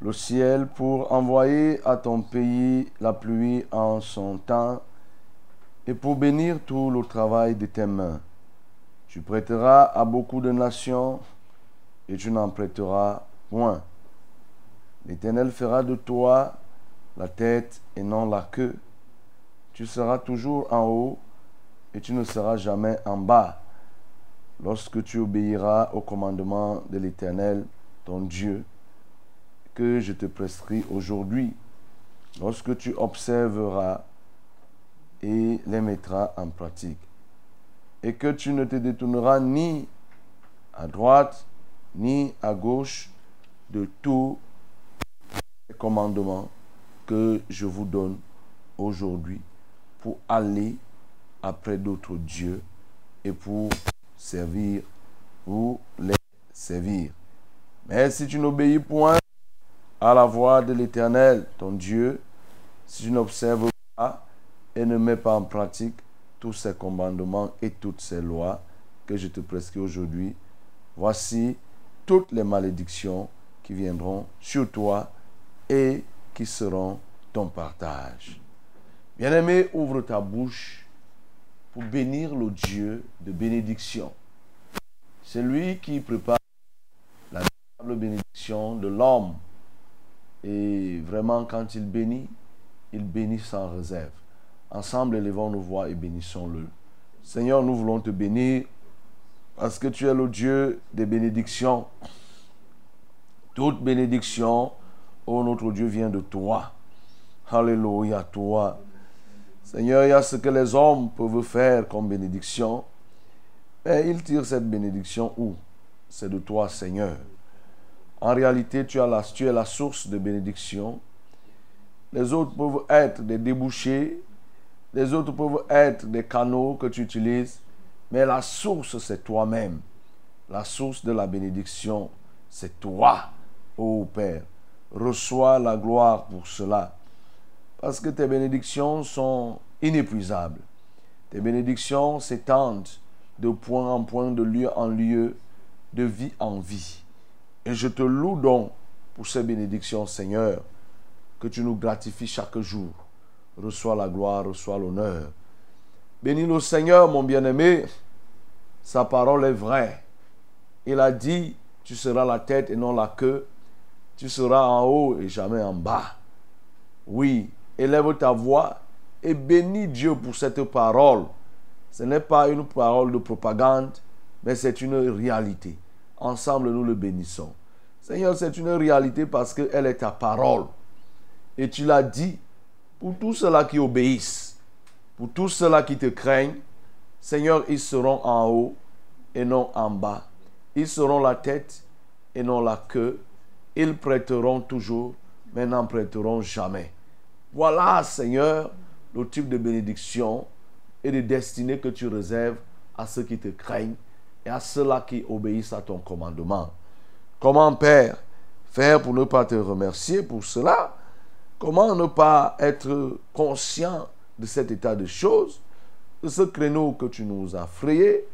Le ciel, pour envoyer à ton pays la pluie en son temps et pour bénir tout le travail de tes mains. Tu prêteras à beaucoup de nations et tu n'en prêteras point. L'Éternel fera de toi la tête et non la queue. Tu seras toujours en haut et tu ne seras jamais en bas lorsque tu obéiras au commandement de l'Éternel, ton Dieu, que je te prescris aujourd'hui, lorsque tu observeras et les mettras en pratique, et que tu ne te détourneras ni à droite ni à gauche de tous les commandements que je vous donne aujourd'hui pour aller après d'autres dieux et pour servir ou les servir. Mais si tu n'obéis point à la voix de l'Éternel, ton Dieu, si tu n'observes pas et ne mets pas en pratique tous ces commandements et toutes ces lois que je te prescris aujourd'hui, voici toutes les malédictions qui viendront sur toi et qui seront ton partage. Bien-aimé, ouvre ta bouche pour bénir le Dieu de bénédiction. C'est lui qui prépare bénédiction de l'homme. Et vraiment, quand il bénit, il bénit sans réserve. Ensemble, élevons nos voix et bénissons-le. Seigneur, nous voulons te bénir parce que tu es le Dieu des bénédictions. Toute bénédiction, oh notre Dieu, vient de toi. Alléluia, toi. Seigneur, il y a ce que les hommes peuvent faire comme bénédiction. Mais ils tirent cette bénédiction où? C'est de toi, Seigneur. En réalité, tu, es la source de bénédiction. Les autres peuvent être des débouchés. Les autres peuvent être des canaux que tu utilises. Mais la source, c'est toi-même. La source de la bénédiction, c'est toi, ô Père. Reçois la gloire pour cela parce que tes bénédictions sont inépuisables. Tes bénédictions s'étendent de point en point, de lieu en lieu, de vie en vie. Et je te loue donc pour ces bénédictions, Seigneur, que tu nous gratifies chaque jour. Reçois la gloire, reçois l'honneur. Bénis le Seigneur, mon bien-aimé. Sa parole est vraie. Il a dit, tu seras la tête et non la queue. Tu seras en haut et jamais en bas. Oui, élève ta voix et bénis Dieu pour cette parole. Ce n'est pas une parole de propagande, mais c'est une réalité. Ensemble, nous le bénissons. Seigneur, c'est une réalité parce qu'elle est ta parole. Et tu l'as dit pour tous ceux-là qui obéissent, pour tous ceux-là qui te craignent. Seigneur, ils seront en haut et non en bas. Ils seront la tête et non la queue. Ils prêteront toujours, mais n'en prêteront jamais. Voilà, Seigneur, le type de bénédiction et de destinée que tu réserves à ceux qui te craignent à ceux-là qui obéissent à ton commandement. Comment, Père, faire pour ne pas te remercier pour cela? Comment ne pas être conscient de cet état de choses, de ce créneau que tu nous as frayé,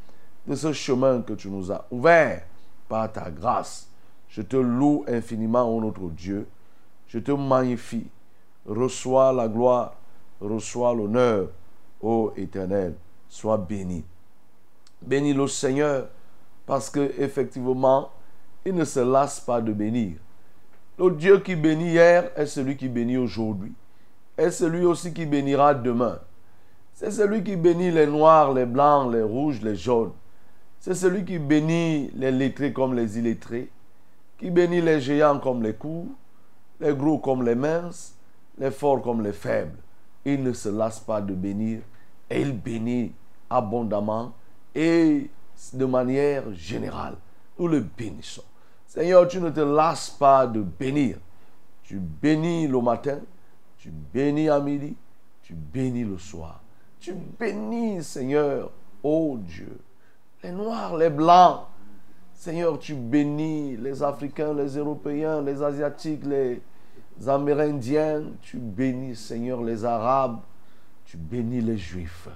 de ce chemin que tu nous as ouvert? Par ta grâce. Je te loue infiniment, ô notre Dieu. Je te magnifie. Reçois la gloire, reçois l'honneur, ô Éternel. Sois béni. Bénis le Seigneur, parce que effectivement, il ne se lasse pas de bénir. Le Dieu qui bénit hier est celui qui bénit aujourd'hui. Est celui aussi qui bénira demain. C'est celui qui bénit les noirs, les blancs, les rouges, les jaunes. C'est celui qui bénit les lettrés comme les illettrés, qui bénit les géants comme les courts, les gros comme les minces, les forts comme les faibles. Il ne se lasse pas de bénir et il bénit abondamment et de manière générale. Nous le bénissons. Seigneur, tu ne te lasses pas de bénir. Tu bénis le matin, tu bénis à midi, tu bénis le soir. Tu bénis, Seigneur, ô Dieu, les noirs, les blancs. Seigneur, tu bénis les Africains, les Européens, les Asiatiques, les Amérindiens. Tu bénis, Seigneur, les Arabes. Tu bénis les Juifs.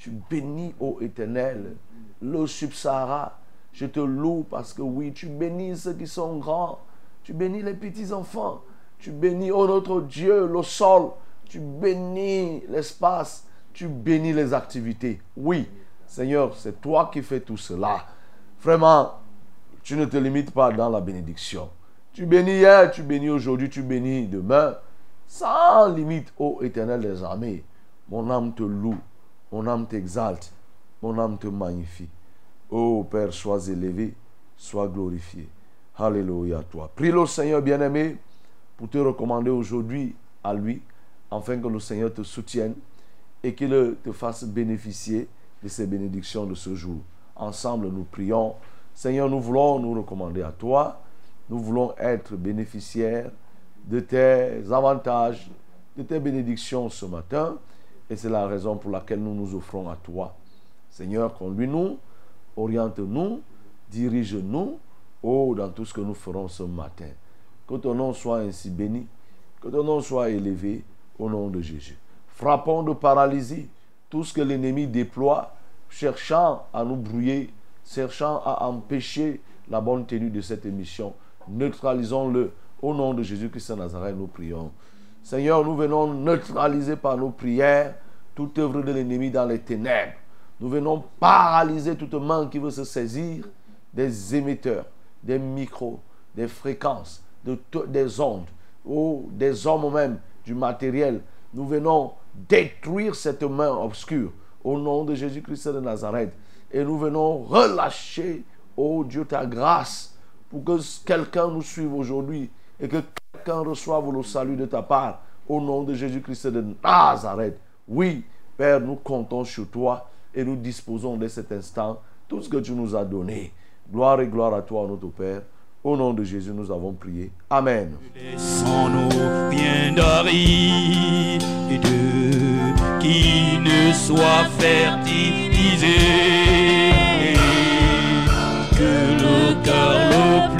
Tu bénis, ô Éternel, le Subsahara. Je te loue parce que oui, tu bénis ceux qui sont grands. Tu bénis les petits enfants. Tu bénis, oh notre Dieu, le sol. Tu bénis l'espace. Tu bénis les activités. Oui, Seigneur, c'est toi qui fais tout cela. Vraiment, tu ne te limites pas dans la bénédiction. Tu bénis hier, tu bénis aujourd'hui, tu bénis demain. Sans limite, ô éternel des armées. Mon âme te loue, mon âme t'exalte, mon âme te magnifie. Ô Père, sois élevé, sois glorifié. Alléluia à toi. Prie le Seigneur bien-aimé pour te recommander aujourd'hui à lui, afin que le Seigneur te soutienne et qu'il te fasse bénéficier de ces bénédictions de ce jour. Ensemble, nous prions. Seigneur, nous voulons nous recommander à toi. Nous voulons être bénéficiaires de tes avantages, de tes bénédictions ce matin. Et c'est la raison pour laquelle nous nous offrons à toi. Seigneur, conduis-nous, oriente-nous, dirige-nous, oh, dans tout ce que nous ferons ce matin. Que ton nom soit ainsi béni, que ton nom soit élevé au nom de Jésus. Frappons de paralysie tout ce que l'ennemi déploie, cherchant à nous brouiller, cherchant à empêcher la bonne tenue de cette émission. Neutralisons-le. Au nom de Jésus-Christ de Nazareth, nous prions. Seigneur, nous venons neutraliser par nos prières toute œuvre de l'ennemi dans les ténèbres. Nous venons paralyser toute main qui veut se saisir des émetteurs, des micros, des fréquences, de des ondes, ou des hommes même, du matériel. Nous venons détruire cette main obscure au nom de Jésus-Christ de Nazareth. Et nous venons relâcher, oh Dieu, ta grâce pour que quelqu'un nous suive aujourd'hui et que quelqu'un reçoive le salut de ta part au nom de Jésus-Christ de Nazareth. Oui, Père, nous comptons sur toi et nous disposons de cet instant tout ce que tu nous as donné. Gloire et gloire à toi, notre Père. Au nom de Jésus, nous avons prié. Amen. Laissons-nous bien qui ne soit fertilisé, que le cœur le plus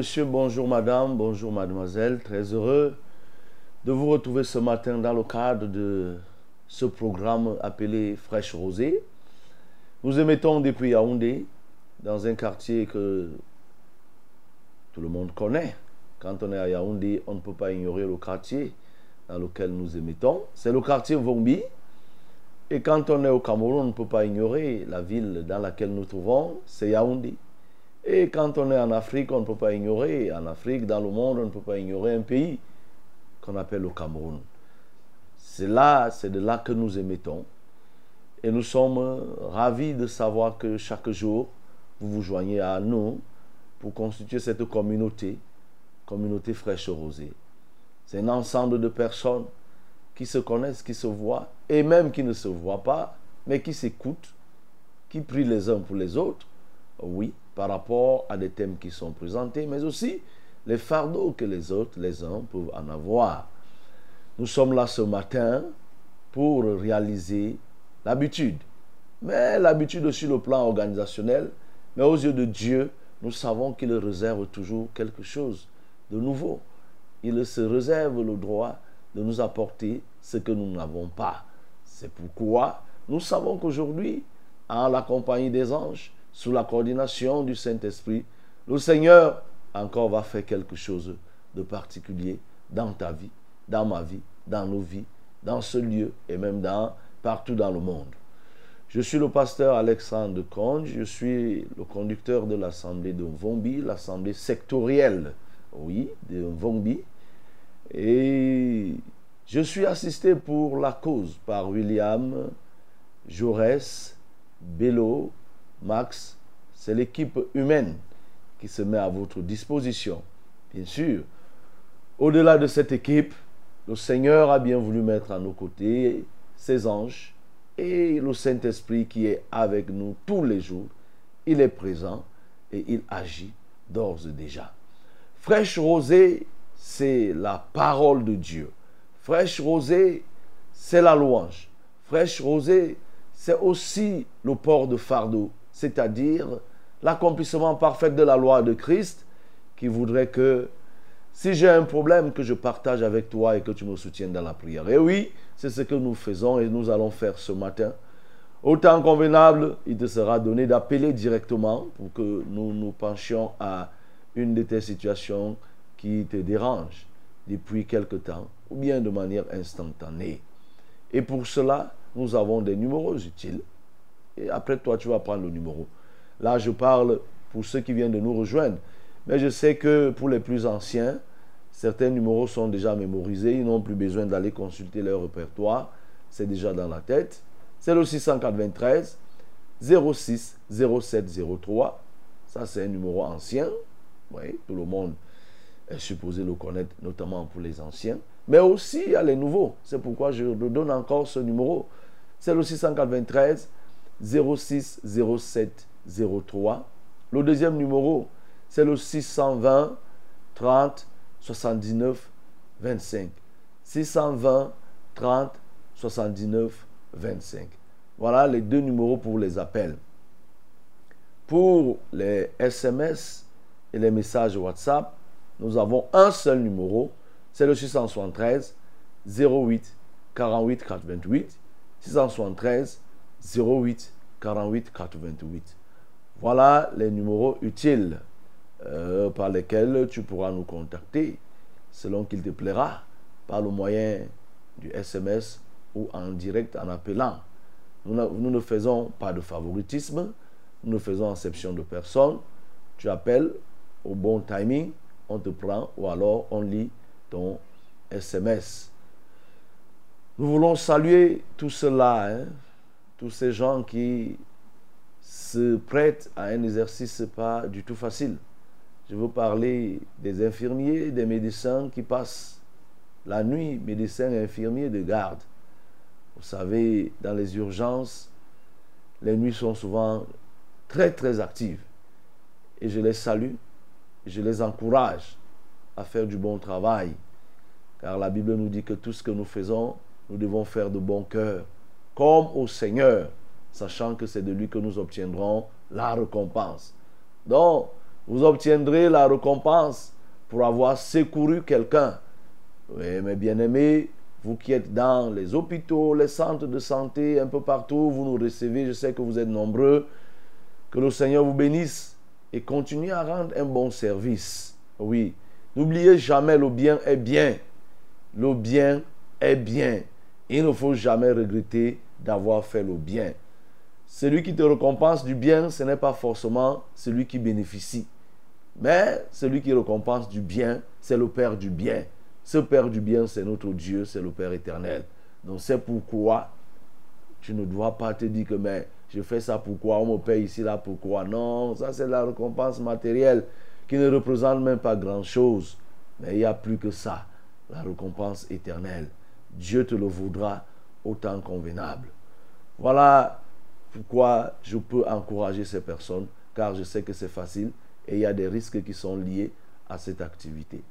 monsieur, bonjour madame, bonjour mademoiselle, très heureux de vous retrouver ce matin dans le cadre de ce programme appelé Fraîche Rosée. Nous émettons depuis Yaoundé, dans un quartier que tout le monde connaît. Quand on est à Yaoundé, on ne peut pas ignorer le quartier dans lequel nous émettons. C'est le quartier Vombi. Et quand on est au Cameroun, on ne peut pas ignorer la ville dans laquelle nous trouvons, c'est Yaoundé. Et quand on est en Afrique, on ne peut pas ignorer, en Afrique, dans le monde, on ne peut pas ignorer un pays qu'on appelle le Cameroun. C'est là, c'est de là que nous émettons. Et nous sommes ravis de savoir que chaque jour, vous vous joignez à nous pour constituer cette communauté, communauté fraîche rosée. C'est un ensemble de personnes qui se connaissent, qui se voient, et même qui ne se voient pas, mais qui s'écoutent, qui prient les uns pour les autres, oui, par rapport à des thèmes qui sont présentés, mais aussi les fardeaux que les autres, les uns, peuvent en avoir. Nous sommes là ce matin pour réaliser l'habitude. Mais l'habitude sur le plan organisationnel, mais aux yeux de Dieu, nous savons qu'il réserve toujours quelque chose de nouveau. Il se réserve le droit de nous apporter ce que nous n'avons pas. C'est pourquoi nous savons qu'aujourd'hui, en la compagnie des anges, sous la coordination du Saint-Esprit, le Seigneur encore va faire quelque chose de particulier dans ta vie, dans ma vie, dans nos vies, dans ce lieu et même dans, partout dans le monde. Je suis le pasteur Alexandre Conge, je suis le conducteur de l'assemblée de Vombi, l'assemblée sectorielle, oui, de Vombi. Et je suis assisté pour la cause par William, Jaurès, Bello, Max. C'est l'équipe humaine qui se met à votre disposition. Bien sûr, au-delà de cette équipe, le Seigneur a bien voulu mettre à nos côtés ses anges et le Saint-Esprit qui est avec nous tous les jours. Il est présent et il agit d'ores et déjà. Fraîche rosée, c'est la parole de Dieu. Fraîche rosée, c'est la louange. Fraîche rosée, c'est aussi le port de fardeau, c'est-à-dire l'accomplissement parfait de la loi de Christ qui voudrait que si j'ai un problème, que je partage avec toi et que tu me soutiennes dans la prière. Et oui, c'est ce que nous faisons et nous allons faire ce matin. Au temps convenable, il te sera donné d'appeler directement pour que nous nous penchions à une de tes situations qui te dérange depuis quelque temps ou bien de manière instantanée. Et pour cela, nous avons des numéros utiles. Après toi, tu vas prendre le numéro. Là, je parle pour ceux qui viennent de nous rejoindre. Mais je sais que pour les plus anciens, certains numéros sont déjà mémorisés. Ils n'ont plus besoin d'aller consulter leur répertoire. C'est déjà dans la tête. C'est le 693 06 07 03. Ça, c'est un numéro ancien. Oui, tout le monde est supposé le connaître, notamment pour les anciens. Mais aussi, il y a les nouveaux. C'est pourquoi je donne encore ce numéro. C'est le 693 06 07 03. Le deuxième numéro, c'est le 620 30 79 25. 620 30 79 25. Voilà les deux numéros pour les appels. Pour les SMS et les messages WhatsApp, nous avons un seul numéro, c'est le 673 08 48 88. 673 08 48 88. Voilà les numéros utiles euh, par lesquels tu pourras nous contacter selon qu'il te plaira par le moyen du SMS ou en direct en appelant. Nous, ne faisons pas de favoritisme, nous ne faisons exception de personne. Tu appelles au bon timing, on te prend ou alors on lit ton SMS. Nous voulons saluer tout cela, hein, tous ces gens qui se prêtent à un exercice pas du tout facile. Je veux parler des infirmiers, des médecins qui passent la nuit, médecins et infirmiers de garde. Vous savez, dans les urgences, les nuits sont souvent très très actives. Et je les salue, je les encourage à faire du bon travail. Car la Bible nous dit que tout ce que nous faisons, nous devons faire de bon cœur, comme au Seigneur, sachant que c'est de lui que nous obtiendrons la récompense. Donc, vous obtiendrez la récompense pour avoir secouru quelqu'un Oui, mes bien-aimés, vous qui êtes dans les hôpitaux, les centres de santé, un peu partout, vous nous recevez, je sais que vous êtes nombreux. Que le Seigneur vous bénisse et continue à rendre un bon service. Oui, n'oubliez jamais le bien est bien. Le bien est bien. Il ne faut jamais regretter d'avoir fait le bien. Celui qui te récompense du bien, ce n'est pas forcément celui qui bénéficie. Mais celui qui récompense du bien, c'est le Père du bien. Ce Père du bien, c'est notre Dieu, c'est le Père éternel. Donc c'est pourquoi tu ne dois pas te dire que mais je fais ça pourquoi, on me paye ici, là, pourquoi? Non, ça c'est la récompense matérielle qui ne représente même pas grand-chose. Mais il y a plus que ça, la récompense éternelle. Dieu te le voudra autant convenable. Voilà pourquoi je peux encourager ces personnes, car je sais que c'est facile et il y a des risques qui sont liés à cette activité.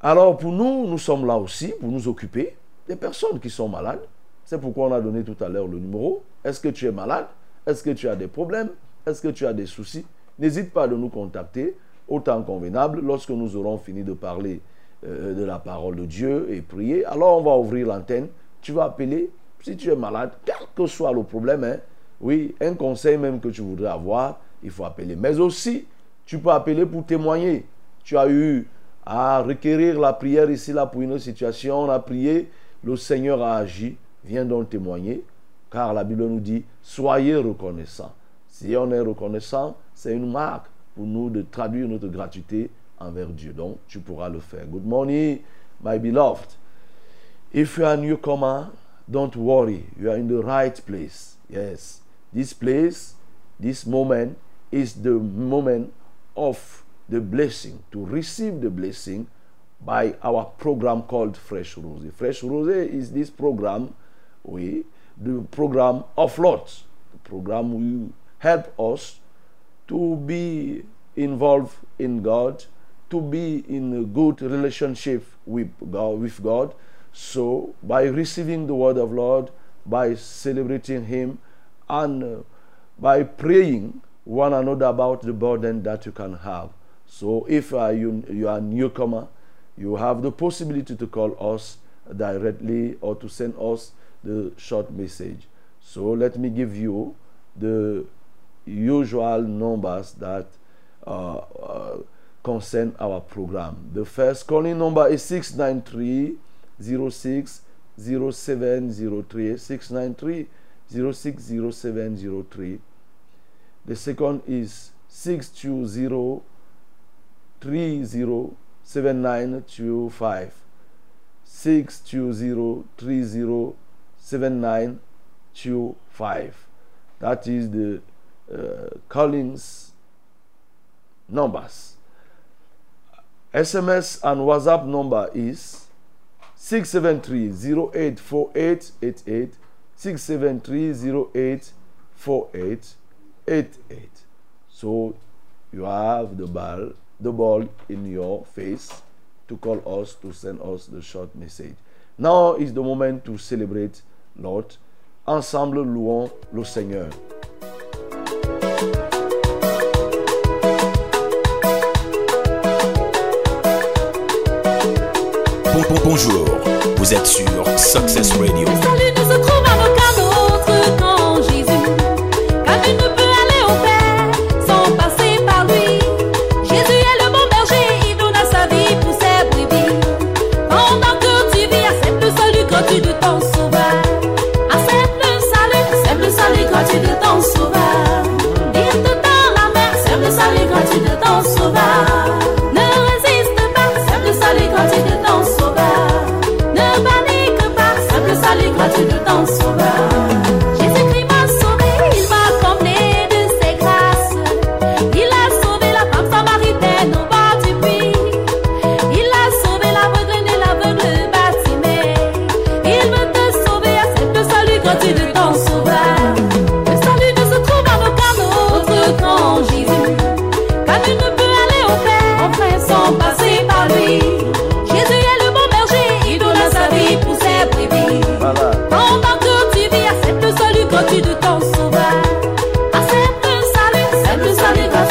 Alors pour nous, nous sommes là aussi pour nous occuper des personnes qui sont malades. C'est pourquoi on a donné tout à l'heure le numéro. Est-ce que tu es malade? Est-ce que tu as des problèmes? Est-ce que tu as des soucis? N'hésite pas à nous contacter autant convenable lorsque nous aurons fini de parler euh, de la parole de Dieu et prier. Alors on va ouvrir l'antenne. Tu vas appeler si tu es malade, quel que soit le problème. Hein. oui, un conseil même que tu voudrais avoir, il faut appeler. Mais aussi, tu peux appeler pour témoigner. Tu as eu à requérir la prière ici, là, pour une situation. On a prié, le Seigneur a agi. Viens donc témoigner, car la Bible nous dit, soyez reconnaissants. Si on est reconnaissant, c'est une marque pour nous de traduire notre gratitude envers Dieu. Donc, tu pourras le faire. Good morning, my beloved. If you are newcomer, don't worry. You are in the right place. Yes. This place, this moment is the moment of the blessing, to receive the blessing by our program called Fresh Rose. Fresh Rose is this program, we, the program of lots. The program will help us to be involved in God, to be in a good relationship with God, with God. So by receiving the word of Lord, by celebrating Him, and uh, by praying one another about the burden that you can have. So if uh, you, you are a newcomer, you have the possibility to call us directly or to send us the short message. So let me give you the usual numbers that uh, uh, concern our program. The first calling number is 693 06 0703 693 060703. The second is 620 307925 620307925 that is the uh, numbers SMS and WhatsApp number is 673-084888 673-084888 so you have the ball the ball in your face to call us, to send us the short message. Now is the moment to celebrate, Lord. Ensemble, louons le Seigneur. Bonjour, vous êtes sur Success Radio.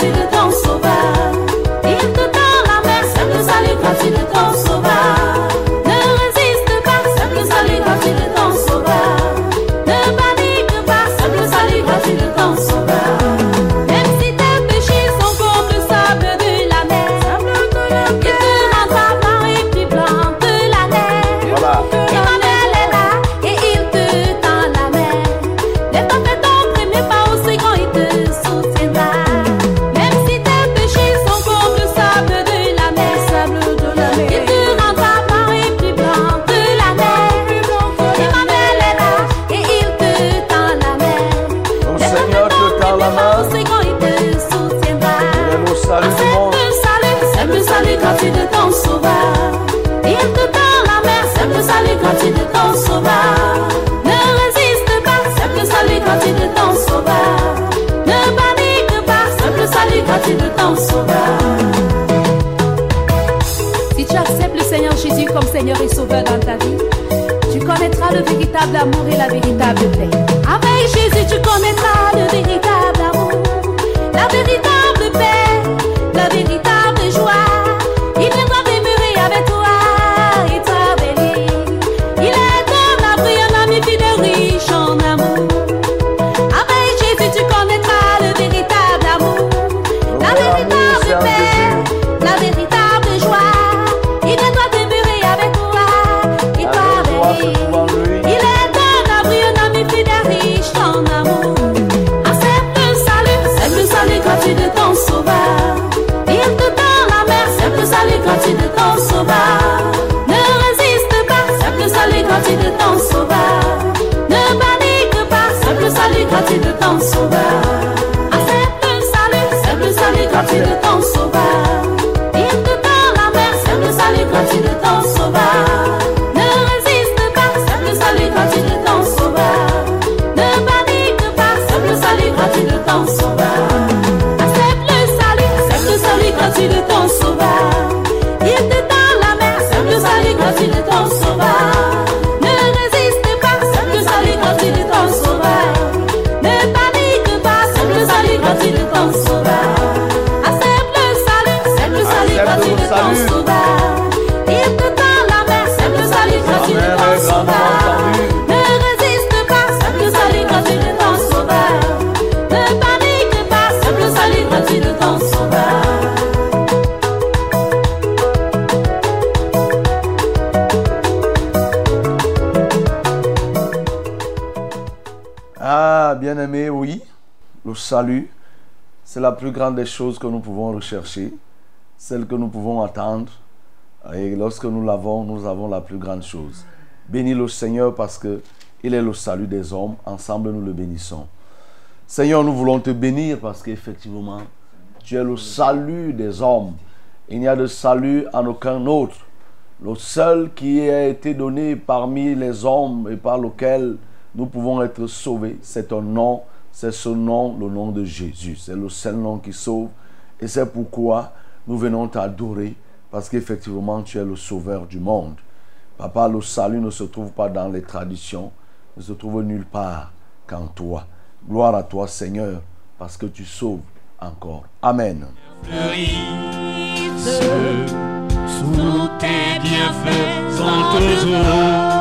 Salut gratuit bien-aimé, oui, le salut, c'est la plus grande des choses que nous pouvons rechercher, celle que nous pouvons attendre. Et lorsque nous l'avons, nous avons la plus grande chose. Bénis le Seigneur parce que il est le salut des hommes. Ensemble, nous le bénissons. Seigneur, nous voulons te bénir parce qu'effectivement, tu es le salut des hommes. Il n'y a de salut en aucun autre. Le seul qui a été donné parmi les hommes et par lequel nous pouvons être sauvés, c'est un nom, c'est ce nom, le nom de Jésus. C'est le seul nom qui sauve. Et c'est pourquoi nous venons t'adorer, parce qu'effectivement, tu es le sauveur du monde. Papa, le salut ne se trouve pas dans les traditions, ne se trouve nulle part qu'en toi. Gloire à toi, Seigneur, parce que tu sauves encore. Amen. sous tes bienfaits toujours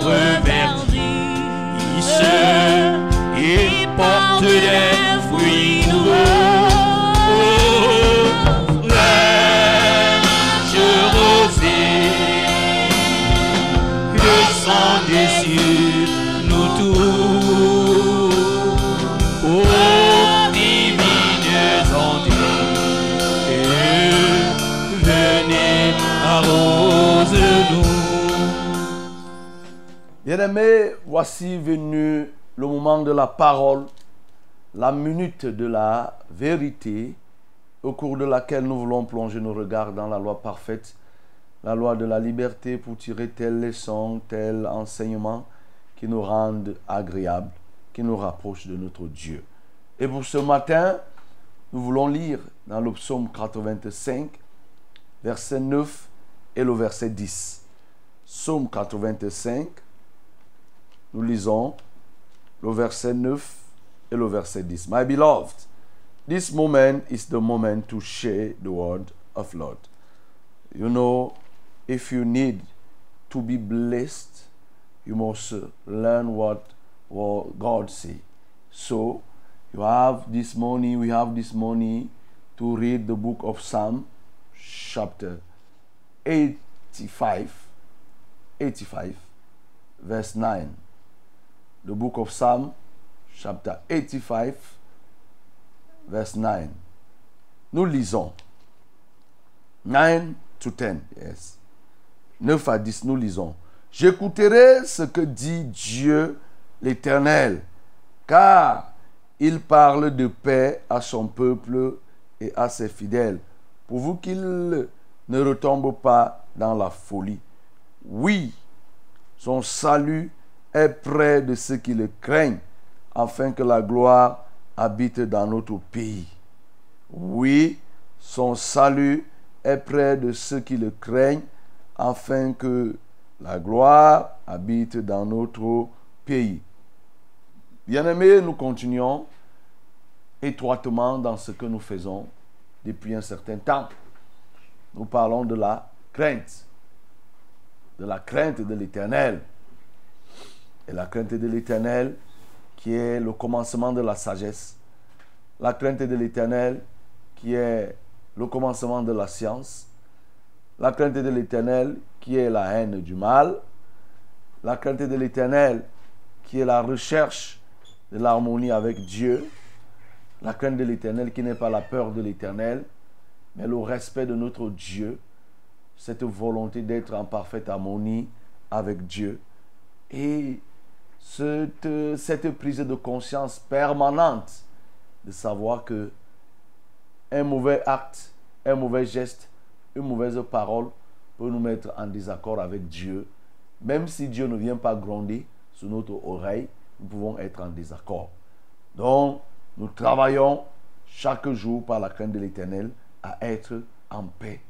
reverdissent et portent des Bien-aimés, voici venu le moment de la parole, la minute de la vérité, au cours de laquelle nous voulons plonger nos regards dans la loi parfaite, la loi de la liberté pour tirer telle leçon, tel enseignement qui nous rende agréables, qui nous rapproche de notre Dieu. Et pour ce matin, nous voulons lire dans le psaume 85, verset 9 et le verset 10. Psaume 85, nous lisons le verset 9 et le verset 10. My beloved, this moment is the moment to share the word of Lord. You know, if you need to be blessed, you must learn what, what God say. So, you have this morning, we have this morning to read the book of Psalm, chapter 85, 85, verse 9. The book of Psalm, chapter 85, verse 9. Nous lisons 9 to 10, yes. 9 à 10, nous lisons. J'écouterai ce que dit Dieu l'Éternel, car il parle de paix à son peuple et à ses fidèles, pourvu qu'il ne retombe pas dans la folie. Oui, son salut est près de ceux qui le craignent, afin que la gloire habite dans notre pays. Oui, son salut est près de ceux qui le craignent, afin que la gloire habite dans notre pays. Bien-aimés, nous continuons étroitement dans ce que nous faisons depuis un certain temps. Nous parlons de la crainte, de la crainte de l'Éternel. La crainte de l'Éternel qui est le commencement de la sagesse. La crainte de l'Éternel qui est le commencement de la science. La crainte de l'Éternel qui est la haine du mal. La crainte de l'Éternel qui est la recherche de l'harmonie avec Dieu. La crainte de l'Éternel qui n'est pas la peur de l'Éternel, mais le respect de notre Dieu, cette volonté d'être en parfaite harmonie avec Dieu. Et cette, prise de conscience permanente de savoir que un mauvais acte, un mauvais geste, une mauvaise parole peut nous mettre en désaccord avec Dieu. Même si Dieu ne vient pas gronder sous notre oreille, nous pouvons être en désaccord. Donc, nous travaillons chaque jour par la crainte de l'Éternel à être en paix,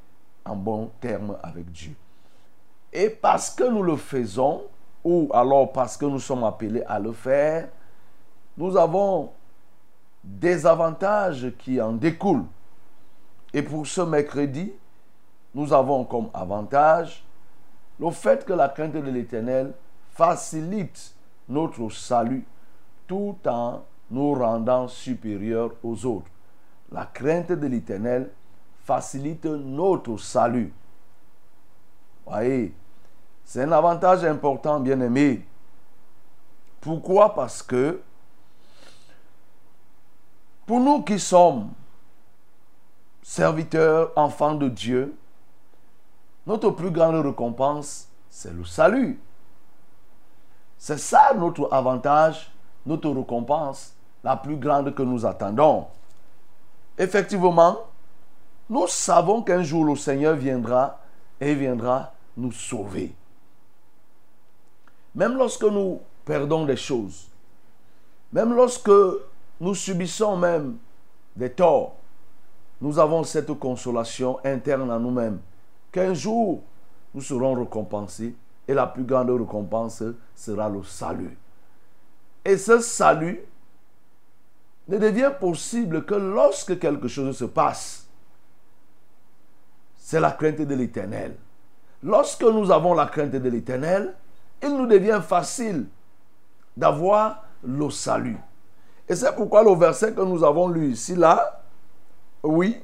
en bon terme avec Dieu. Et parce que nous le faisons, ou alors parce que nous sommes appelés à le faire, nous avons des avantages qui en découlent. Et pour ce mercredi, nous avons comme avantage le fait que la crainte de l'Éternel facilite notre salut tout en nous rendant supérieurs aux autres. La crainte de l'Éternel facilite notre salut. Voyez, c'est un avantage important, bien aimé. Pourquoi? Parce que pour nous qui sommes serviteurs, enfants de Dieu, notre plus grande récompense, c'est le salut. C'est ça notre avantage, notre récompense, la plus grande que nous attendons. Effectivement, nous savons qu'un jour le Seigneur viendra et viendra nous sauver. Même lorsque nous perdons des choses, même lorsque nous subissons même des torts, nous avons cette consolation interne à nous-mêmes qu'un jour nous serons récompensés et la plus grande récompense sera le salut. Et ce salut ne devient possible que lorsque quelque chose se passe. C'est la crainte de l'éternel. Lorsque nous avons la crainte de l'éternel, il nous devient facile d'avoir le salut. Et c'est pourquoi le verset que nous avons lu ici, là, oui,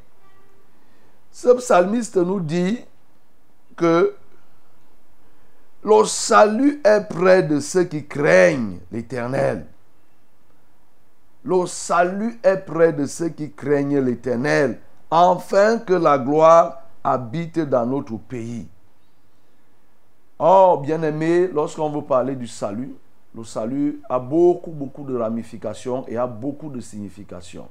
ce psalmiste nous dit que le salut est près de ceux qui craignent l'Éternel. Le salut est près de ceux qui craignent l'Éternel, afin que la gloire habite dans notre pays. Oh, bien-aimé, lorsqu'on veut parler du salut, le salut a beaucoup, beaucoup de ramifications et a beaucoup de significations.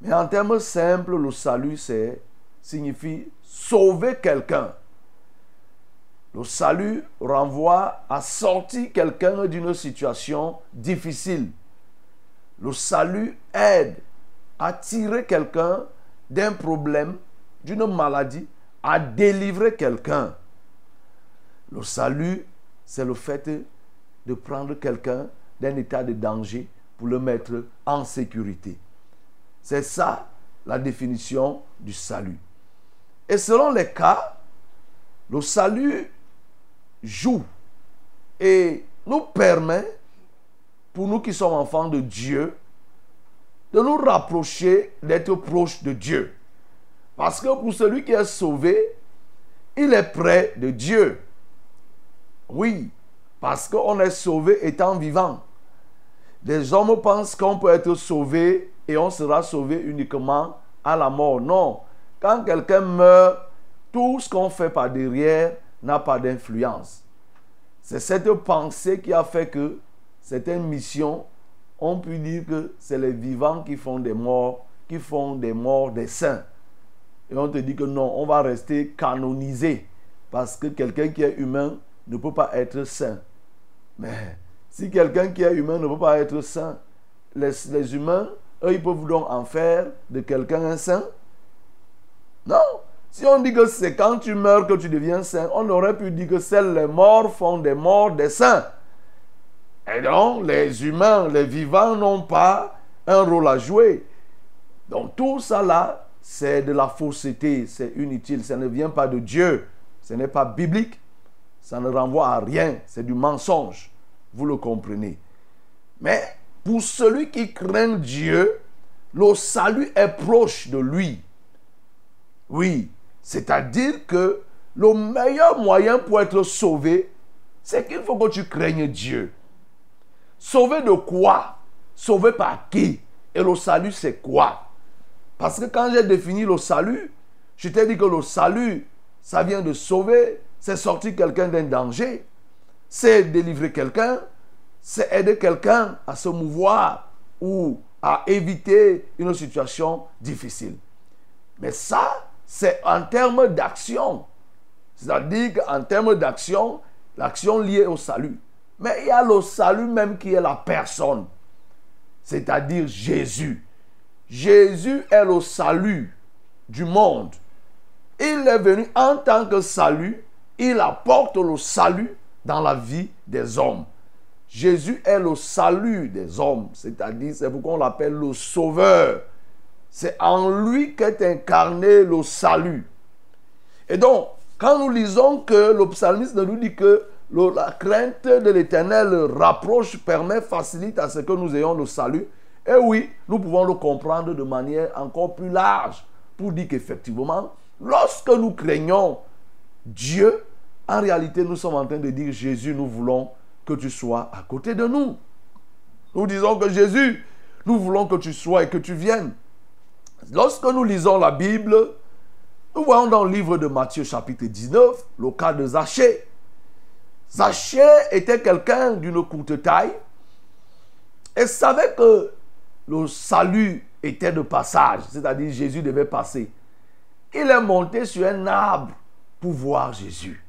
Mais en termes simples, le salut, c'est, signifie sauver quelqu'un. Le salut renvoie à sortir quelqu'un d'une situation difficile. Le salut aide à tirer quelqu'un d'un problème, d'une maladie, à délivrer quelqu'un. Le salut, c'est le fait de prendre quelqu'un d'un état de danger pour le mettre en sécurité. C'est ça la définition du salut. Et selon les cas, le salut joue et nous permet, pour nous qui sommes enfants de Dieu, de nous rapprocher, d'être proches de Dieu. Parce que pour celui qui est sauvé, il est près de Dieu. Oui, parce qu'on est sauvé étant vivant. Des hommes pensent qu'on peut être sauvé et on sera sauvé uniquement à la mort. Non. Quand quelqu'un meurt, tout ce qu'on fait par derrière n'a pas d'influence. C'est cette pensée qui a fait que certaines missions, on peut dire que c'est les vivants qui font des morts, qui font des morts des saints. Et on te dit que non, on va rester canonisé. Parce que quelqu'un qui est humain ne peut pas être saint. Mais si quelqu'un qui est humain ne peut pas être saint, les, humains, eux, ils peuvent donc en faire de quelqu'un un saint Non. Si on dit que c'est quand tu meurs que tu deviens saint, on aurait pu dire que seuls les morts font des morts des saints. Et donc, les humains, les vivants n'ont pas un rôle à jouer. Donc, tout ça là, c'est de la fausseté, c'est inutile, ça ne vient pas de Dieu, ce n'est pas biblique, ça ne renvoie à rien, c'est du mensonge. Vous le comprenez. Mais pour celui qui craint Dieu, le salut est proche de lui. Oui, c'est-à-dire que le meilleur moyen pour être sauvé, c'est qu'il faut que tu craignes Dieu. Sauvé de quoi? Sauvé par qui? Et le salut, c'est quoi? Parce que quand j'ai défini le salut, je t'ai dit que le salut, ça vient de sauver, c'est sortir quelqu'un d'un danger, c'est délivrer quelqu'un, c'est aider quelqu'un à se mouvoir ou à éviter une situation difficile. Mais ça, c'est en termes d'action. C'est-à-dire qu'en termes d'action, l'action liée au salut. Mais il y a le salut même qui est la personne, c'est-à-dire Jésus. Jésus est le salut du monde. Il est venu en tant que salut, il apporte le salut dans la vie des hommes. Jésus est le salut des hommes, c'est-à-dire, c'est pourquoi on l'appelle le sauveur. C'est en lui qu'est incarné le salut. Et donc, quand nous lisons que le psalmiste nous dit que la crainte de l'éternel rapproche, permet, facilite à ce que nous ayons le salut, et oui, nous pouvons le comprendre de manière encore plus large pour dire qu'effectivement, lorsque nous craignons Dieu, en réalité, nous sommes en train de dire Jésus, nous voulons que tu sois à côté de nous. Nous disons que Jésus, nous voulons que tu sois et que tu viennes. Lorsque nous lisons la Bible, nous voyons dans le livre de Matthieu chapitre 19 le cas de Zachée. Zachée était quelqu'un d'une courte taille et savait que le salut était de passage, c'est-à-dire Jésus devait passer. Il est monté sur un arbre pour voir Jésus.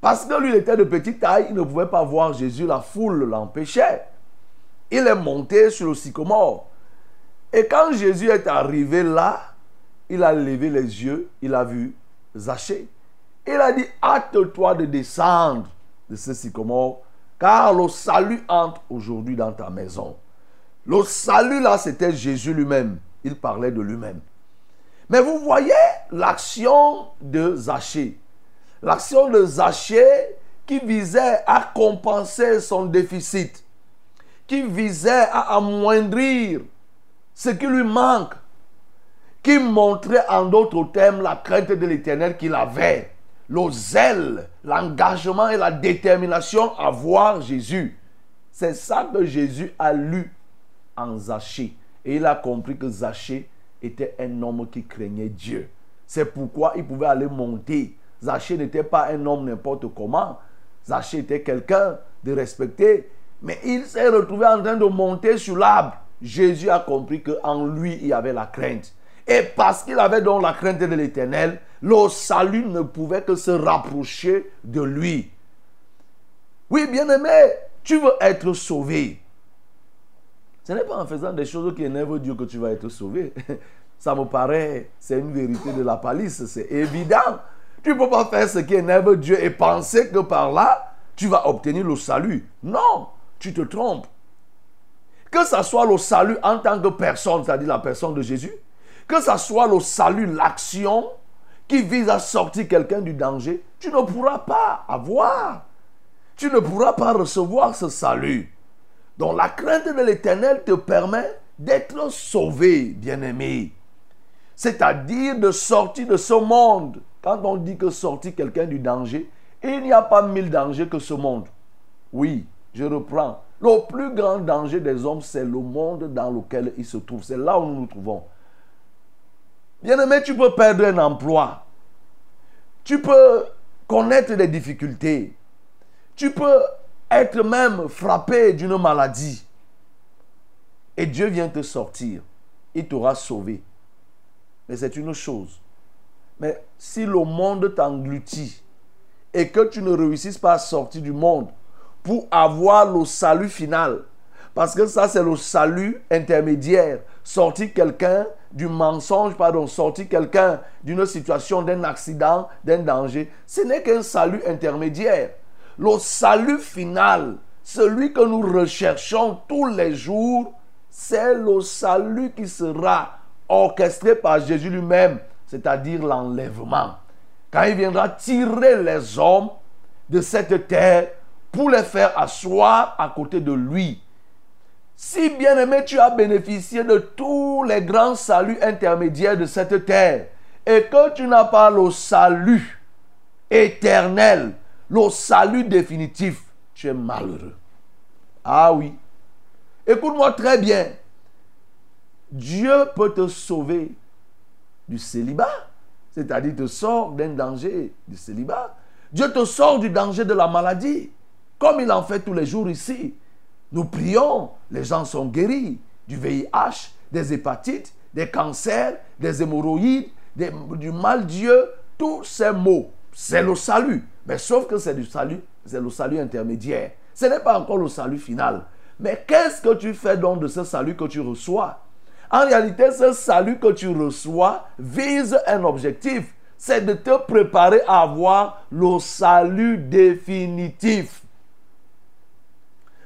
Parce que lui, il était de petite taille, il ne pouvait pas voir Jésus, la foule l'empêchait. Il est monté sur le sycomore. Et quand Jésus est arrivé là, il a levé les yeux, il a vu Zachée. Il a dit, hâte-toi de descendre de ce sycomore, car le salut entre aujourd'hui dans ta maison. Le salut là, c'était Jésus lui-même. Il parlait de lui-même. Mais vous voyez l'action de Zachée. L'action de Zachée qui visait à compenser son déficit, qui visait à amoindrir ce qui lui manque, qui montrait en d'autres termes la crainte de l'éternel qu'il avait, le zèle, l'engagement et la détermination à voir Jésus. C'est ça que Jésus a lu en Zachée. Et il a compris que Zachée était un homme qui craignait Dieu. C'est pourquoi il pouvait aller monter. Zachée n'était pas un homme n'importe comment. Zachée était quelqu'un de respecté. Mais il s'est retrouvé en train de monter sur l'arbre. Jésus a compris qu'en lui, il y avait la crainte. Et parce qu'il avait donc la crainte de l'éternel, le salut ne pouvait que se rapprocher de lui. Oui, bien-aimé, tu veux être sauvé. Ce n'est pas en faisant des choses qui énervent Dieu que tu vas être sauvé. Ça me paraît, c'est une vérité de la palisse, c'est évident. Tu ne peux pas faire ce qui énerve Dieu et penser que par là, tu vas obtenir le salut. Non, tu te trompes. Que ce soit le salut en tant que personne, c'est-à-dire la personne de Jésus, que ce soit le salut, l'action qui vise à sortir quelqu'un du danger, tu ne pourras pas avoir. Tu ne pourras pas recevoir ce salut. Donc la crainte de l'éternel te permet d'être sauvé, bien-aimé. C'est-à-dire de sortir de ce monde. Quand on dit que sortir quelqu'un du danger, il n'y a pas mille dangers que ce monde. Oui, je reprends. Le plus grand danger des hommes, c'est le monde dans lequel ils se trouvent. C'est là où nous nous trouvons. Bien-aimé, tu peux perdre un emploi. Tu peux connaître des difficultés. Tu peux être même frappé d'une maladie. Et Dieu vient te sortir. Il t'aura sauvé. Mais c'est une chose. Mais si le monde t'engloutit et que tu ne réussisses pas à sortir du monde pour avoir le salut final, parce que ça c'est le salut intermédiaire, sortir quelqu'un du mensonge, pardon, sortir quelqu'un d'une situation, d'un accident, d'un danger, ce n'est qu'un salut intermédiaire. Le salut final, celui que nous recherchons tous les jours, c'est le salut qui sera orchestré par Jésus lui-même, c'est-à-dire l'enlèvement. Quand il viendra tirer les hommes de cette terre pour les faire asseoir à côté de lui. Si bien aimé, tu as bénéficié de tous les grands saluts intermédiaires de cette terre et que tu n'as pas le salut éternel, le salut définitif, tu es malheureux. Ah oui. Écoute-moi très bien. Dieu peut te sauver du célibat, c'est-à-dire te sort d'un danger du célibat. Dieu te sort du danger de la maladie, comme il en fait tous les jours ici. Nous prions, les gens sont guéris du VIH, des hépatites, des cancers, des hémorroïdes, des- du mal Dieu, tous ces maux. C'est le salut. Mais sauf que c'est du salut, c'est le salut intermédiaire. Ce n'est pas encore le salut final. Mais qu'est-ce que tu fais donc de ce salut que tu reçois? En réalité, ce salut que tu reçois vise un objectif. C'est de te préparer à avoir le salut définitif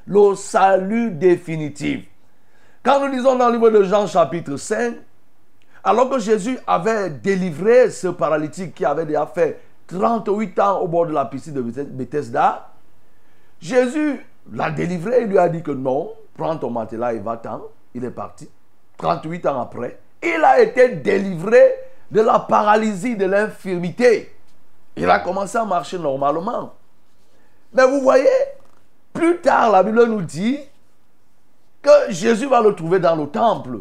le salut définitif. Quand nous lisons dans le livre de Jean chapitre 5, alors que Jésus avait délivré ce paralytique qui avait déjà fait 38 ans au bord de la piscine de Bethesda, Jésus l'a délivré, il lui a dit que non, prends ton matelas et va-t'en. Il est parti. 38 ans après, il a été délivré de la paralysie, de l'infirmité. Il a commencé à marcher normalement. Mais vous voyez, plus tard, la Bible nous dit que Jésus va le trouver dans le temple.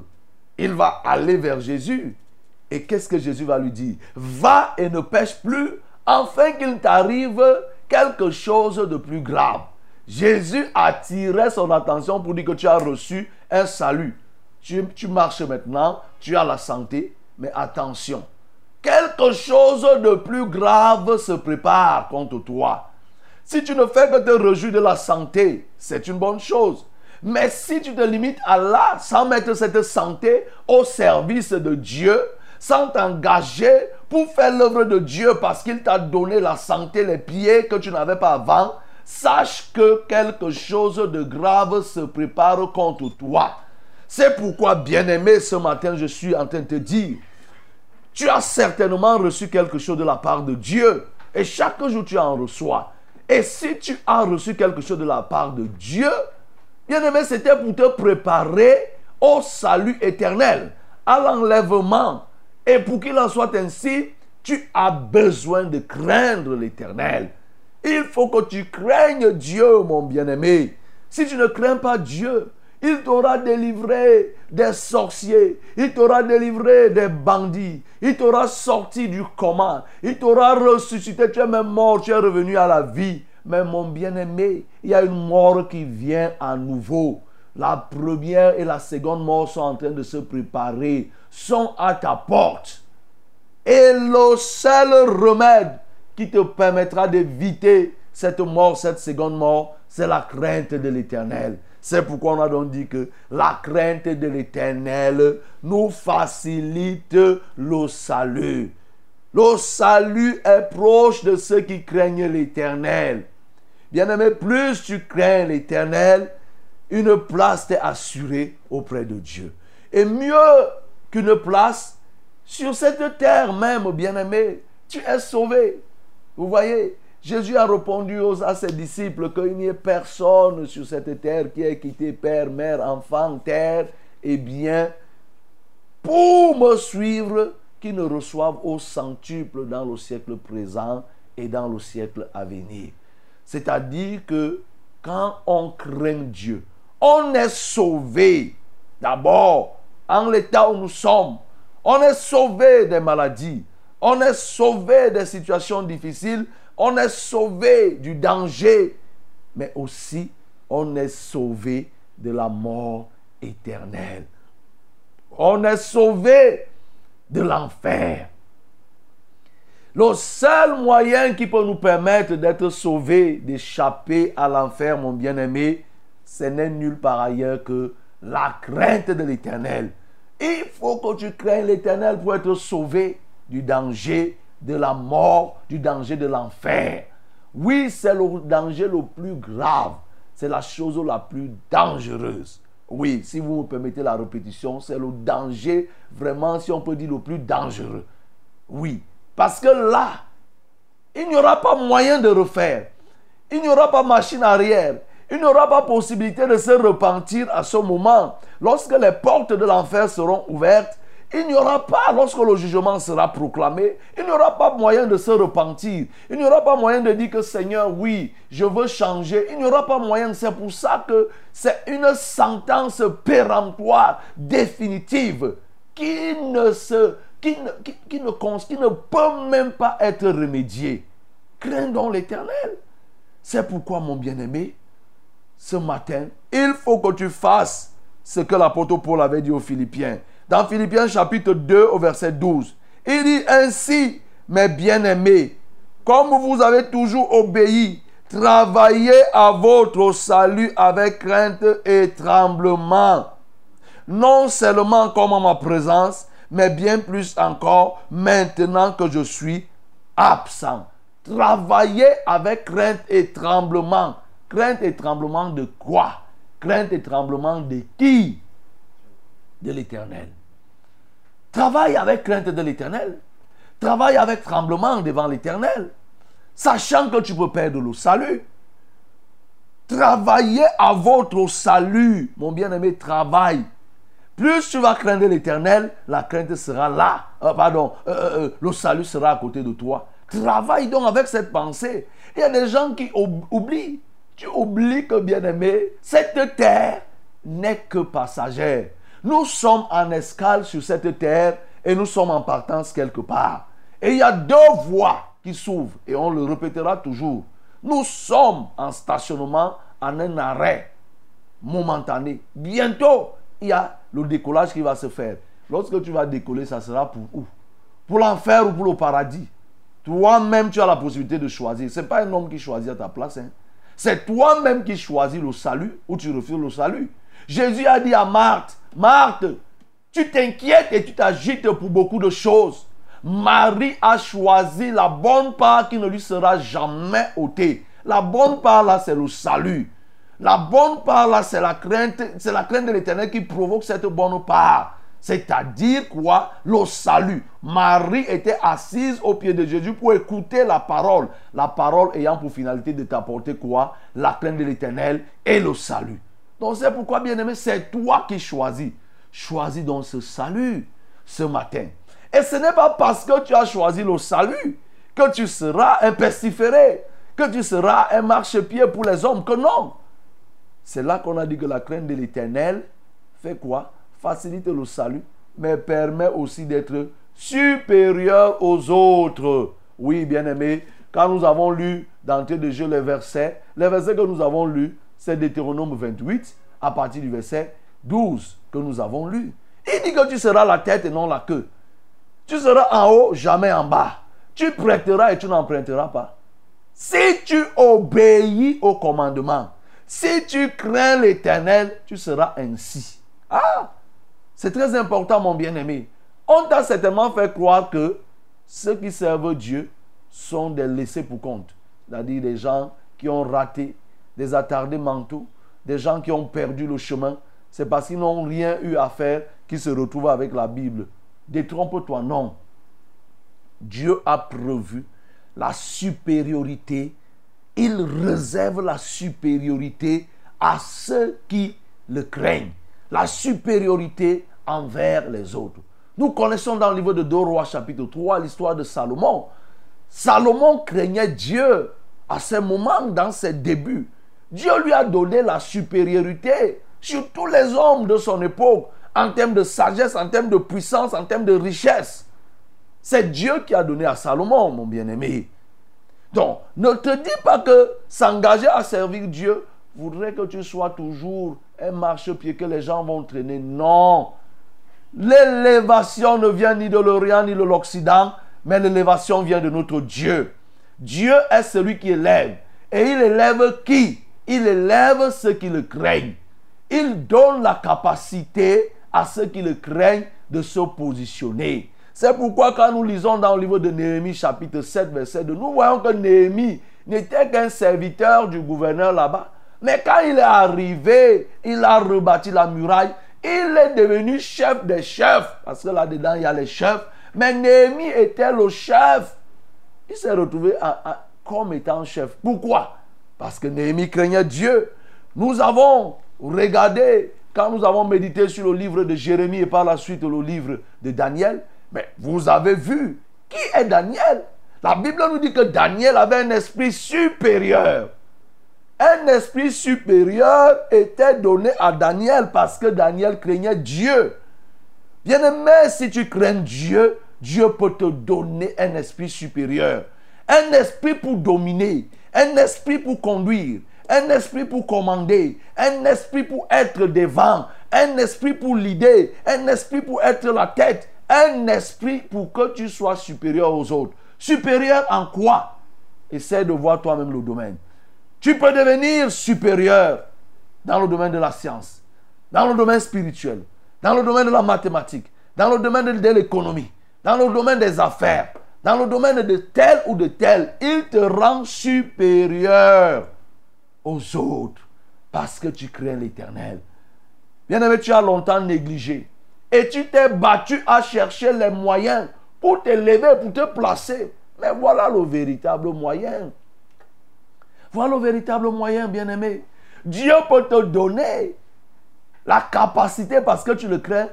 Il va aller vers Jésus. Et qu'est-ce que Jésus va lui dire? Va et ne pêche plus, afin qu'il t'arrive quelque chose de plus grave. Jésus attirait son attention pour dire que tu as reçu un salut. Tu, marches maintenant, tu as la santé, mais attention, quelque chose de plus grave se prépare contre toi. Si tu ne fais que te réjouir de la santé, c'est une bonne chose. Mais si tu te limites à là, sans mettre cette santé au service de Dieu, sans t'engager pour faire l'œuvre de Dieu parce qu'il t'a donné la santé, les pieds que tu n'avais pas avant, sache que quelque chose de grave se prépare contre toi. C'est pourquoi, bien-aimé, ce matin, je suis en train de te dire, tu as certainement reçu quelque chose de la part de Dieu. Et chaque jour, tu en reçois. Et si tu as reçu quelque chose de la part de Dieu, bien aimé, c'était pour te préparer au salut éternel, à l'enlèvement. Et pour qu'il en soit ainsi, tu as besoin de craindre l'éternel. Il faut que tu craignes Dieu, mon bien-aimé. Si tu ne crains pas Dieu, il t'aura délivré des sorciers, il t'aura délivré des bandits, il t'aura sorti du coma, il t'aura ressuscité, tu es même mort, tu es revenu à la vie. Mais mon bien-aimé, il y a une mort qui vient à nouveau. La première et la seconde mort sont en train de se préparer, sont à ta porte. Et le seul remède qui te permettra d'éviter cette mort, cette seconde mort, c'est la crainte de l'éternel. C'est pourquoi on a donc dit que la crainte de l'éternel nous facilite le salut. Le salut est proche de ceux qui craignent l'éternel. Bien-aimé, plus tu crains l'éternel, une place t'est assurée auprès de Dieu. Et mieux qu'une place, sur cette terre même, bien-aimé, tu es sauvé. Vous voyez, Jésus a répondu aux- à ses disciples qu'il n'y ait personne sur cette terre qui ait quitté père, mère, enfant, terre et bien pour me suivre qui ne reçoivent au centuple dans le siècle présent et dans le siècle à venir. C'est-à-dire que quand on craint Dieu, on est sauvé d'abord en l'état où nous sommes. On est sauvé des maladies. On est sauvé des situations difficiles. On est sauvé du danger. Mais aussi, on est sauvé de la mort éternelle. On est sauvé de l'enfer. Le seul moyen qui peut nous permettre d'être sauvés, d'échapper à l'enfer, mon bien-aimé, ce n'est nulle part ailleurs que la crainte de l'éternel. Il faut que tu craignes l'éternel pour être sauvé du danger de la mort, du danger de l'enfer. Oui, c'est le danger le plus grave. C'est la chose la plus dangereuse. Oui, si vous me permettez la répétition, c'est le danger, vraiment, si on peut dire, le plus dangereux. Oui, parce que là, il n'y aura pas moyen de refaire. Il n'y aura pas machine arrière. Il n'y aura pas possibilité de se repentir à ce moment. Lorsque les portes de l'enfer seront ouvertes, il n'y aura pas, lorsque le jugement sera proclamé, il n'y aura pas moyen de se repentir. Il n'y aura pas moyen de dire que Seigneur, oui, je veux changer. Il n'y aura pas moyen. C'est pour ça que c'est une sentence péremptoire, définitive, qui ne, se, qui ne, qui, ne peut même pas être remédiée. Crains donc l'éternel. C'est pourquoi, mon bien-aimé, ce matin, il faut que tu fasses ce que l'apôtre Paul avait dit aux Philippiens. Dans Philippiens chapitre 2 au verset 12, il dit ainsi, mes bien-aimés, comme vous avez toujours obéi, travaillez à votre salut avec crainte et tremblement. Non seulement comme en ma présence, mais bien plus encore maintenant que je suis absent. Travaillez avec crainte et tremblement. Crainte et tremblement de quoi? Crainte et tremblement de qui? De l'éternel. Travaille avec crainte de l'éternel. Travaille avec tremblement devant l'éternel. Sachant que tu peux perdre le salut. Travaillez à votre salut. Mon bien-aimé, travaille. Plus tu vas craindre l'éternel, la crainte sera là. Euh, pardon, euh, euh, le salut sera à côté de toi. Travaille donc avec cette pensée. Il y a des gens qui oublient. Tu oublies que, bien-aimé, cette terre n'est que passagère. Nous sommes en escale sur cette terre et nous sommes en partance quelque part. Et il y a deux voies qui s'ouvrent et on le répétera toujours. Nous sommes en stationnement, en un arrêt momentané. Bientôt, il y a le décollage qui va se faire. Lorsque tu vas décoller, ça sera pour où? Pour l'enfer ou pour le paradis Toi-même, tu as la possibilité de choisir. Ce n'est pas un homme qui choisit à ta place. Hein. C'est toi-même qui choisis le salut ou tu refuses le salut. Jésus a dit à Marthe, Marthe, tu t'inquiètes et tu t'agites pour beaucoup de choses. Marie a choisi la bonne part qui ne lui sera jamais ôtée. La bonne part là, c'est le salut. La bonne part là, c'est la crainte, c'est la crainte de l'éternel qui provoque cette bonne part. C'est-à-dire quoi? Le salut. Marie était assise au pied de Jésus pour écouter la parole. La parole ayant pour finalité de t'apporter quoi? La crainte de l'éternel et le salut. Donc c'est pourquoi, bien aimé, c'est toi qui choisis. Choisis donc ce salut ce matin. Et ce n'est pas parce que tu as choisi le salut que tu seras un pestiféré, que tu seras un marchepied pour les hommes, que non. C'est là qu'on a dit que la crainte de l'éternel fait quoi? Facilite le salut, mais permet aussi d'être supérieur aux autres. Oui, bien aimé, quand nous avons lu d'entrée de jeu les versets, les versets que nous avons lus, c'est Deutéronome 28, à partir du verset 12 que nous avons lu. Il dit que tu seras la tête et non la queue. Tu seras en haut, jamais en bas. Tu prêteras et tu n'emprunteras pas. Si tu obéis au commandement, si tu crains l'éternel, tu seras ainsi. Ah, c'est très important, mon bien-aimé. On t'a certainement fait croire que ceux qui servent Dieu sont des laissés pour compte. C'est-à-dire des gens qui ont raté, des attardés mentaux, des gens qui ont perdu le chemin. C'est parce qu'ils n'ont rien eu à faire qu'ils se retrouvent avec la Bible. Détrompe-toi, non. Dieu a prévu la supériorité. Il réserve la supériorité à ceux qui le craignent. La supériorité envers les autres. Nous connaissons dans le livre de 2 Rois chapitre 3 l'histoire de Salomon. Salomon craignait Dieu à ce moment, dans ses débuts. Dieu lui a donné la supériorité sur tous les hommes de son époque en termes de sagesse, en termes de puissance, en termes de richesse. C'est Dieu qui a donné à Salomon, mon bien-aimé. Donc, ne te dis pas que s'engager à servir Dieu voudrait que tu sois toujours un marchepied que les gens vont traîner. Non. L'élévation ne vient ni de l'Orient ni de l'Occident, mais l'élévation vient de notre Dieu. Dieu est celui qui élève. Et il élève qui? Il élève ceux qui le craignent. Il donne la capacité à ceux qui le craignent de se positionner. C'est pourquoi quand nous lisons dans le livre de Néhémie chapitre 7 verset 2, nous voyons que Néhémie n'était qu'un serviteur du gouverneur là-bas. Mais quand il est arrivé, il a rebâti la muraille, il est devenu chef des chefs. Parce que là-dedans, il y a les chefs. Mais Néhémie était le chef. Il s'est retrouvé comme étant chef. Pourquoi? Parce que Néhémie craignait Dieu. Nous avons regardé, quand nous avons médité sur le livre de Jérémie et par la suite le livre de Daniel, mais vous avez vu qui est Daniel La Bible nous dit que Daniel avait un esprit supérieur. Un esprit supérieur était donné à Daniel parce que Daniel craignait Dieu. Bien-aimé, si tu crains Dieu, Dieu peut te donner un esprit supérieur. Un esprit pour dominer, un esprit pour conduire, un esprit pour commander, un esprit pour être devant, un esprit pour l'idée, un esprit pour être la tête, un esprit pour que tu sois supérieur aux autres. Supérieur en quoi? Essaie de voir toi-même le domaine. Tu peux devenir supérieur dans le domaine de la science, dans le domaine spirituel, dans le domaine de la mathématique, dans le domaine de, l'économie, dans le domaine des affaires, dans le domaine de tel ou de tel. Il te rend supérieur aux autres parce que tu crains l'éternel. Bien-aimé, tu as longtemps négligé et tu t'es battu à chercher les moyens pour t'élever, pour te placer. Mais voilà le véritable moyen. Voilà le véritable moyen, bien-aimé. Dieu peut te donner la capacité, parce que tu le crains,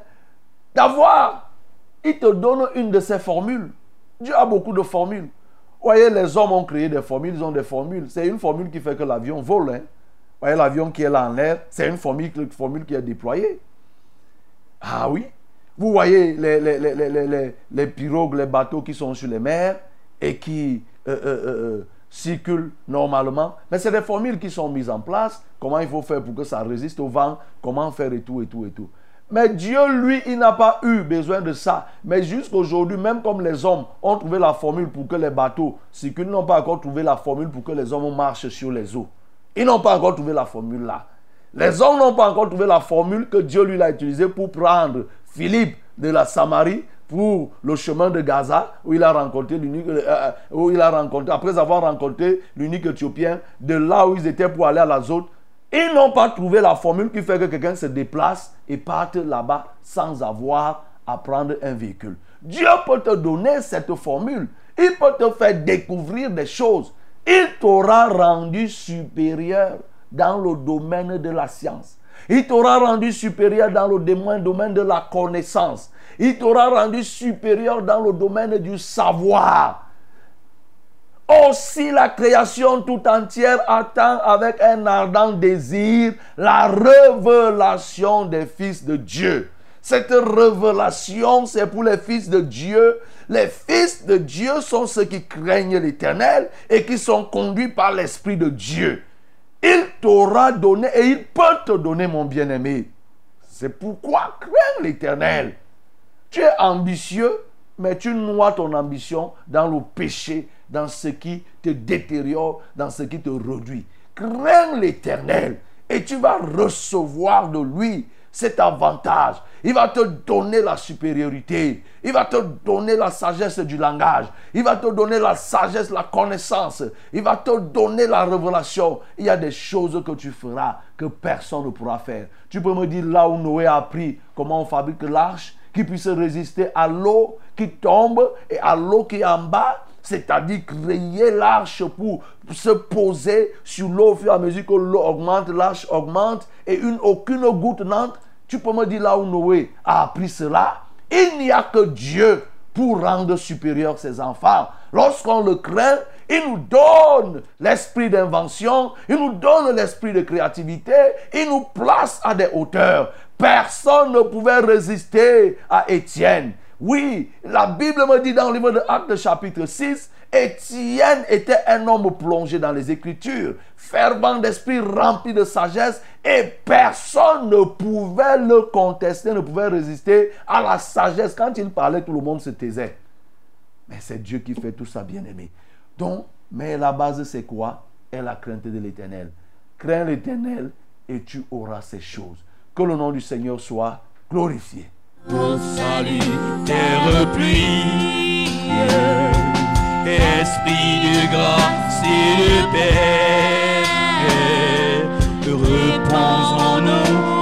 d'avoir. Il te donne une de ses formules. Dieu a beaucoup de formules. Vous voyez, les hommes ont créé des formules, ils ont des formules. C'est une formule qui fait que l'avion vole. hein. Vous voyez, l'avion qui est là en l'air, c'est une formule, formule qui est déployée. Ah oui. Vous voyez les, les, les, les, pirogues, les bateaux qui sont sur les mers et qui euh, euh, euh, circulent normalement. Mais c'est des formules qui sont mises en place. Comment il faut faire pour que ça résiste au vent, comment faire et tout et tout et tout. Mais Dieu, lui, il n'a pas eu besoin de ça. Mais jusqu'aujourd'hui, même comme les hommes ont trouvé la formule pour que les bateaux circulent, ils n'ont pas encore trouvé la formule pour que les hommes marchent sur les eaux. Ils n'ont pas encore trouvé la formule là. Les hommes n'ont pas encore trouvé la formule que Dieu lui a utilisée pour prendre Philippe de la Samarie pour le chemin de Gaza où il a rencontré l'unique euh, euh, où il a rencontré après avoir rencontré l'unique éthiopien de là où ils étaient pour aller à l'Azote ils n'ont pas trouvé la formule qui fait que quelqu'un se déplace et parte là-bas sans avoir à prendre un véhicule. Dieu peut te donner cette formule. Il peut te faire découvrir des choses. Il t'aura rendu supérieur dans le domaine de la science. Il t'aura rendu supérieur dans le domaine, de la connaissance. Il t'aura rendu supérieur dans le domaine du savoir. Aussi la création tout entière attend avec un ardent désir la révélation des fils de Dieu. Cette révélation, c'est pour les fils de Dieu. Les fils de Dieu sont ceux qui craignent l'Éternel et qui sont conduits par l'Esprit de Dieu. Il t'aura donné et il peut te donner, mon bien-aimé. C'est pourquoi crains l'Éternel. Tu es ambitieux, mais tu noies ton ambition dans le péché, dans ce qui te détériore, dans ce qui te réduit. Crains l'Éternel et tu vas recevoir de lui cet avantage. Il va te donner la supériorité. Il va te donner la sagesse du langage. Il va te donner la sagesse, la connaissance. Il va te donner la révélation. Il y a des choses que tu feras que personne ne pourra faire. Tu peux me dire là où Noé a appris comment on fabrique l'arche qui puisse résister à l'eau qui tombe et à l'eau qui est en bas. C'est-à-dire créer l'arche pour se poser sur l'eau au fur et à mesure que l'eau augmente, l'arche augmente et une, aucune goutte n'entre. Tu peux me dire là où Noé a appris cela? Il n'y a que Dieu pour rendre supérieur ses enfants. Lorsqu'on le craint, il nous donne l'esprit d'invention, il nous donne l'esprit de créativité, il nous place à des hauteurs. Personne ne pouvait résister à Étienne. Oui, la Bible me dit dans le livre de Actes chapitre 6, Étienne était un homme plongé dans les Écritures, fervent d'esprit, rempli de sagesse, et personne ne pouvait le contester, ne pouvait résister à la sagesse. Quand il parlait, tout le monde se taisait. Mais c'est Dieu qui fait tout ça, bien-aimé. Donc, mais la base, c'est quoi? Est la crainte de l'éternel. Crains l'éternel et tu auras ces choses. Que le nom du Seigneur soit glorifié. Au salut, terre pluie, Esprit de grâce et de paix, repose en nous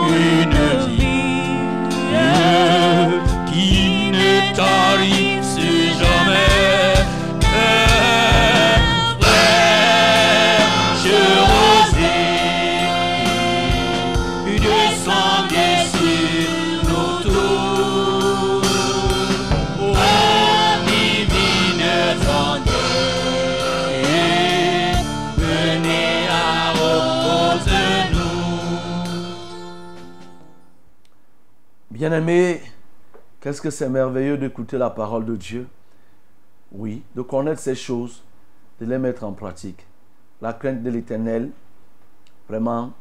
Bien-aimés, qu'est-ce que c'est merveilleux d'écouter la parole de Dieu? Oui, de connaître ces choses, de les mettre en pratique. La crainte de l'éternel, vraiment,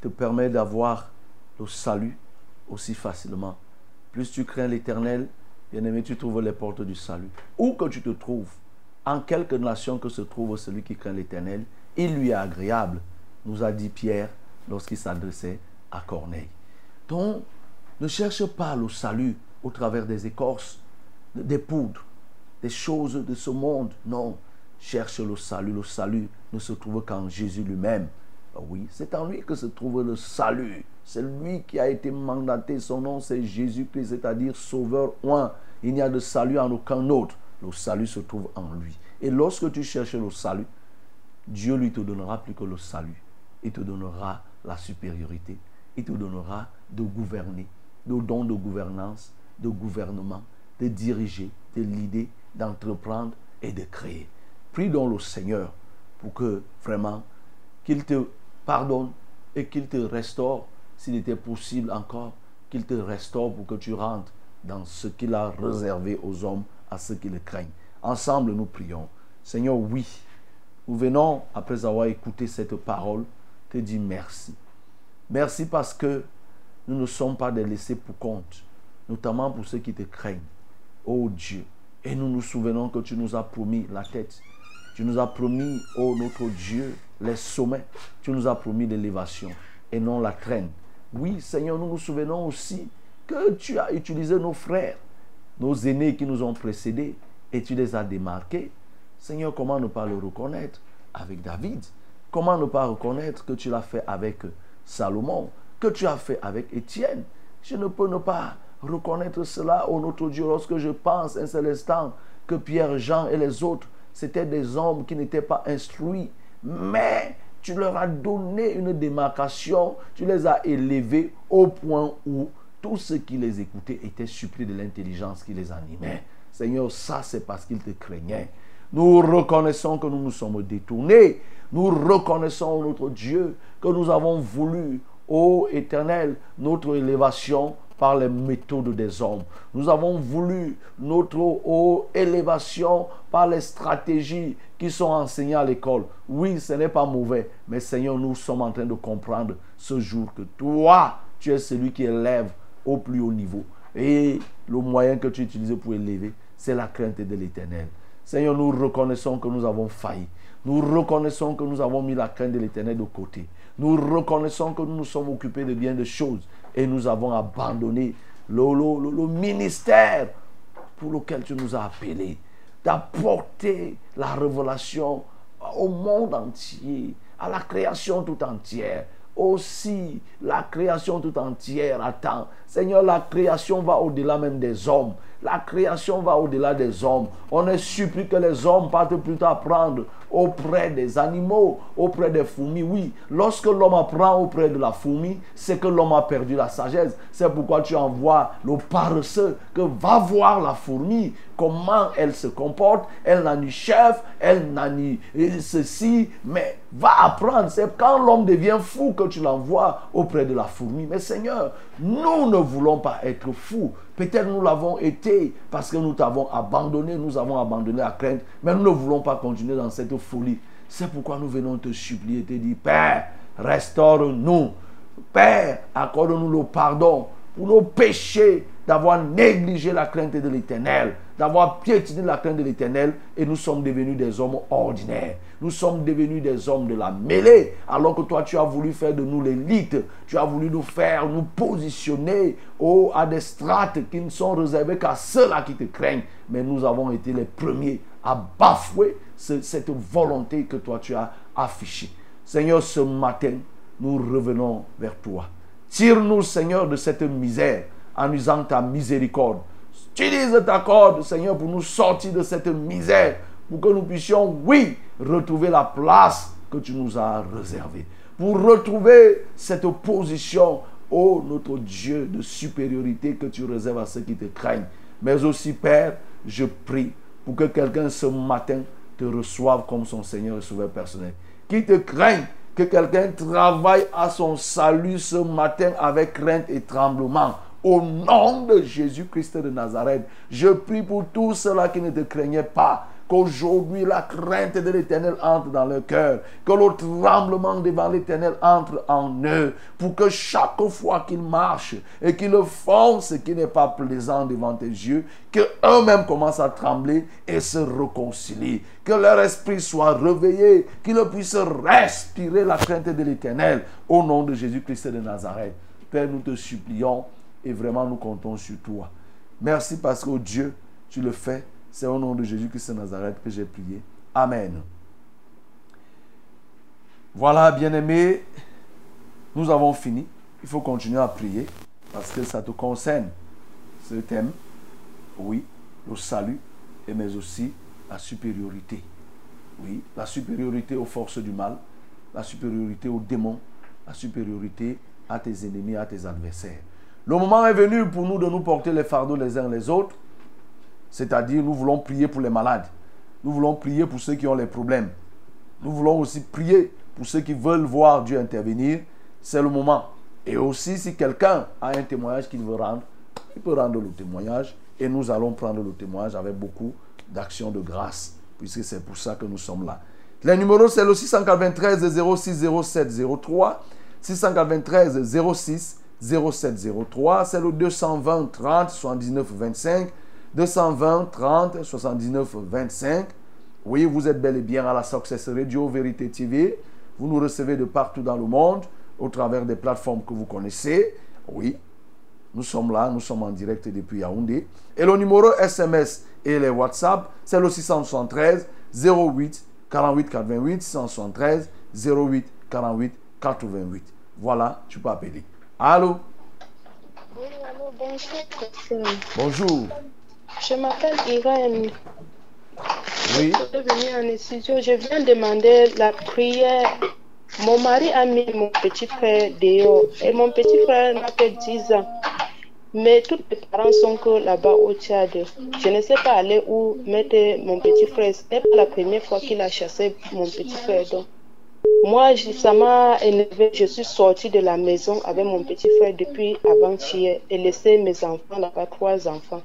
te permet d'avoir le salut aussi facilement. Plus tu crains l'éternel, bien-aimé, tu trouves les portes du salut. Où que tu te trouves, en quelque nation que se trouve celui qui craint l'éternel, il lui est agréable, nous a dit Pierre lorsqu'il s'adressait à Corneille. Donc, ne cherche pas le salut au travers des écorces, des poudres, des choses de ce monde. Non, cherche le salut. Le salut ne se trouve qu'en Jésus lui-même. Ah Oui, c'est en lui que se trouve le salut. C'est lui qui a été mandaté. Son nom, c'est Jésus-Christ, c'est-à-dire Sauveur oint. Il n'y a de salut en aucun autre. Le salut se trouve en lui. Et lorsque tu cherches le salut, Dieu lui te donnera plus que le salut. Il te donnera la supériorité. Il te donnera de gouverner, de don de gouvernance, de gouvernement, de diriger, de l'idée, d'entreprendre et de créer. Prie donc le Seigneur pour que vraiment qu'il te pardonne et qu'il te restaure, s'il était possible encore, qu'il te restaure pour que tu rentres dans ce qu'il a réservé aux hommes, à ceux qui le craignent. Ensemble, nous prions. Seigneur, oui, nous venons, après avoir écouté cette parole, te dire merci. Merci parce que nous ne sommes pas des laissés pour compte, notamment pour ceux qui te craignent. Oh Dieu, et nous nous souvenons que tu nous as promis la tête. Tu nous as promis, oh notre Dieu, les sommets. Tu nous as promis l'élévation et non la traîne. Oui, Seigneur, nous nous souvenons aussi que tu as utilisé nos frères, nos aînés qui nous ont précédés, et tu les as démarqués. Seigneur, comment ne pas le reconnaître avec David? Comment ne pas reconnaître que tu l'as fait avec Salomon, que tu as fait avec Étienne Je ne peux ne pas reconnaître cela, oh notre Dieu, lorsque je pense un seul instant que Pierre, Jean et les autres, c'étaient des hommes qui n'étaient pas instruits, mais tu leur as donné une démarcation, tu les as élevés au point où tous ceux qui les écoutaient étaient surpris de l'intelligence qui les animait. Seigneur, ça c'est parce qu'ils te craignaient. Nous reconnaissons que nous nous sommes détournés. Nous reconnaissons, notre Dieu, que nous avons voulu, ô Éternel, notre élévation par les méthodes des hommes. Nous avons voulu notre ô élévation par les stratégies qui sont enseignées à l'école. Oui, ce n'est pas mauvais, mais Seigneur, nous sommes en train de comprendre ce jour que toi, tu es celui qui élève au plus haut niveau. Et le moyen que tu utilises pour élever, c'est la crainte de l'éternel. Seigneur, nous reconnaissons que nous avons failli. Nous reconnaissons que nous avons mis la crainte de l'éternel de côté. Nous reconnaissons que nous nous sommes occupés de bien de choses et nous avons abandonné le ministère pour lequel tu nous as appelés, d'apporter la révélation au monde entier, à la création tout entière. Aussi, la création tout entière attend. Seigneur, la création va au-delà même des hommes. La création va au-delà des hommes. On est surpris que les hommes partent plutôt apprendre auprès des animaux, auprès des fourmis. Oui, lorsque l'homme apprend auprès de la fourmi, c'est que l'homme a perdu la sagesse. C'est pourquoi tu envoies le paresseux que va voir la fourmi, comment elle se comporte. Elle n'a ni chef, elle n'a ni euh, ceci, mais va apprendre. C'est quand l'homme devient fou que tu l'envoies auprès de la fourmi. Mais Seigneur, nous ne voulons pas être fous. Peut-être nous l'avons été parce que nous t'avons abandonné, nous avons abandonné la crainte, mais nous ne voulons pas continuer dans cette folie. C'est pourquoi nous venons te supplier, te dire, Père, restaure-nous. Père, accorde-nous le pardon pour nos péchés d'avoir négligé la crainte de l'éternel, d'avoir piétiné la crainte de l'éternel et nous sommes devenus des hommes ordinaires. Nous sommes devenus des hommes de la mêlée, alors que toi tu as voulu faire de nous l'élite. Tu as voulu nous faire, nous positionner oh, à des strates qui ne sont réservées qu'à ceux-là qui te craignent. Mais nous avons été les premiers à bafouer ce- cette volonté que toi tu as affichée. Seigneur, ce matin, nous revenons vers toi. Tire-nous, Seigneur, de cette misère en usant ta miséricorde. Utilise ta corde, Seigneur, pour nous sortir de cette misère, pour que nous puissions, oui, retrouver la place que tu nous as réservée. Pour retrouver cette position, ô notre Dieu, de supériorité que tu réserves à ceux qui te craignent. Mais aussi, Père, je prie pour que quelqu'un ce matin te reçoive comme son Seigneur et Sauveur personnel. Qui te craigne, que quelqu'un travaille à son salut ce matin avec crainte et tremblement. Au nom de Jésus-Christ de Nazareth, je prie pour tous ceux-là qui ne te craignaient pas. Qu'aujourd'hui la crainte de l'éternel entre dans leur cœur. Que le tremblement devant l'éternel entre en eux. Pour que chaque fois qu'ils marchent et qu'ils font ce qui n'est pas plaisant devant tes yeux, qu'eux-mêmes commencent à trembler et se réconcilient. Que leur esprit soit réveillé. Qu'ils puissent respirer la crainte de l'éternel. Au nom de Jésus-Christ de Nazareth. Père, nous te supplions et vraiment nous comptons sur toi. Merci parce que oh Dieu, tu le fais. C'est au nom de Jésus-Christ de Nazareth que j'ai prié. Amen. Voilà, bien-aimés, nous avons fini. Il faut continuer à prier parce que ça te concerne. Ce thème, oui, le salut, mais aussi la supériorité. Oui, la supériorité aux forces du mal, la supériorité aux démons, la supériorité à tes ennemis, à tes adversaires. Le moment est venu pour nous de nous porter les fardeaux les uns les autres. C'est-à-dire, nous voulons prier pour les malades. Nous voulons prier pour ceux qui ont les problèmes. Nous voulons aussi prier pour ceux qui veulent voir Dieu intervenir. C'est le moment. Et aussi, si quelqu'un a un témoignage qu'il veut rendre, il peut rendre le témoignage. Et nous allons prendre le témoignage avec beaucoup d'actions de grâce, puisque c'est pour ça que nous sommes là. Les numéros, c'est le 693 06 07 03, 693 06 07 03, c'est le 220 30 79 25, 220 30 79 25. Oui, vous êtes bel et bien à la Success Radio Vérité TV. Vous nous recevez de partout dans le monde, au travers des plateformes que vous connaissez. Oui, nous sommes là, nous sommes en direct depuis Yaoundé. Et le numéro SMS et les WhatsApp, c'est le 673 08 48 88 673 08 48 88. Voilà, tu peux appeler. Allô? Oui, allô, bonjour, personne. Bonjour. Je m'appelle Irène. Oui. Je suis venue en studio. Je viens demander la prière. Mon mari a mis mon petit frère dehors et mon petit frère n'a que 10 ans. Mais tous les parents sont que là-bas au Tchad. Je ne sais pas aller où mettre mon petit frère. Ce n'est pas la première fois qu'il a chassé mon petit frère. Donc, moi, ça m'a énervé. Je suis sortie de la maison avec mon petit frère depuis avant-hier et laissé mes enfants là-bas, trois enfants.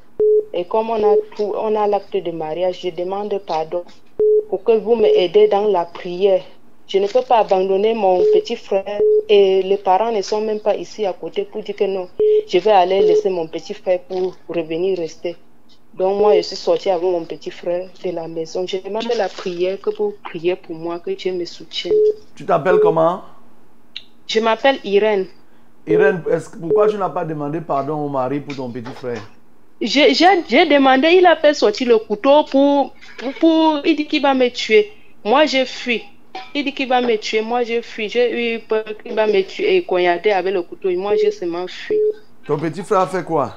Et comme on a, on a l'acte de mariage, je demande pardon pour que vous m'aidez dans la prière. Je ne peux pas abandonner mon petit frère et les parents ne sont même pas ici à côté pour dire que non, je vais aller laisser mon petit frère pour revenir rester. Donc moi, je suis sortie avec mon petit frère de la maison. Je demande la prière que vous priez pour moi, que Dieu me soutienne. Tu t'appelles comment? Je m'appelle Irène. Irène, pourquoi tu n'as pas demandé pardon au mari pour ton petit frère? J'ai j'ai- j'ai demandé, il a fait sortir le couteau pour, pour, pour- il dit qu'il va me tuer. Moi, j'ai fui. Il dit qu'il va me tuer. Moi, j'ai fui. J'ai eu peur qu'il va me tuer et cognarder avec le couteau. Et moi, j'ai seulement fui. Ton petit frère a fait quoi?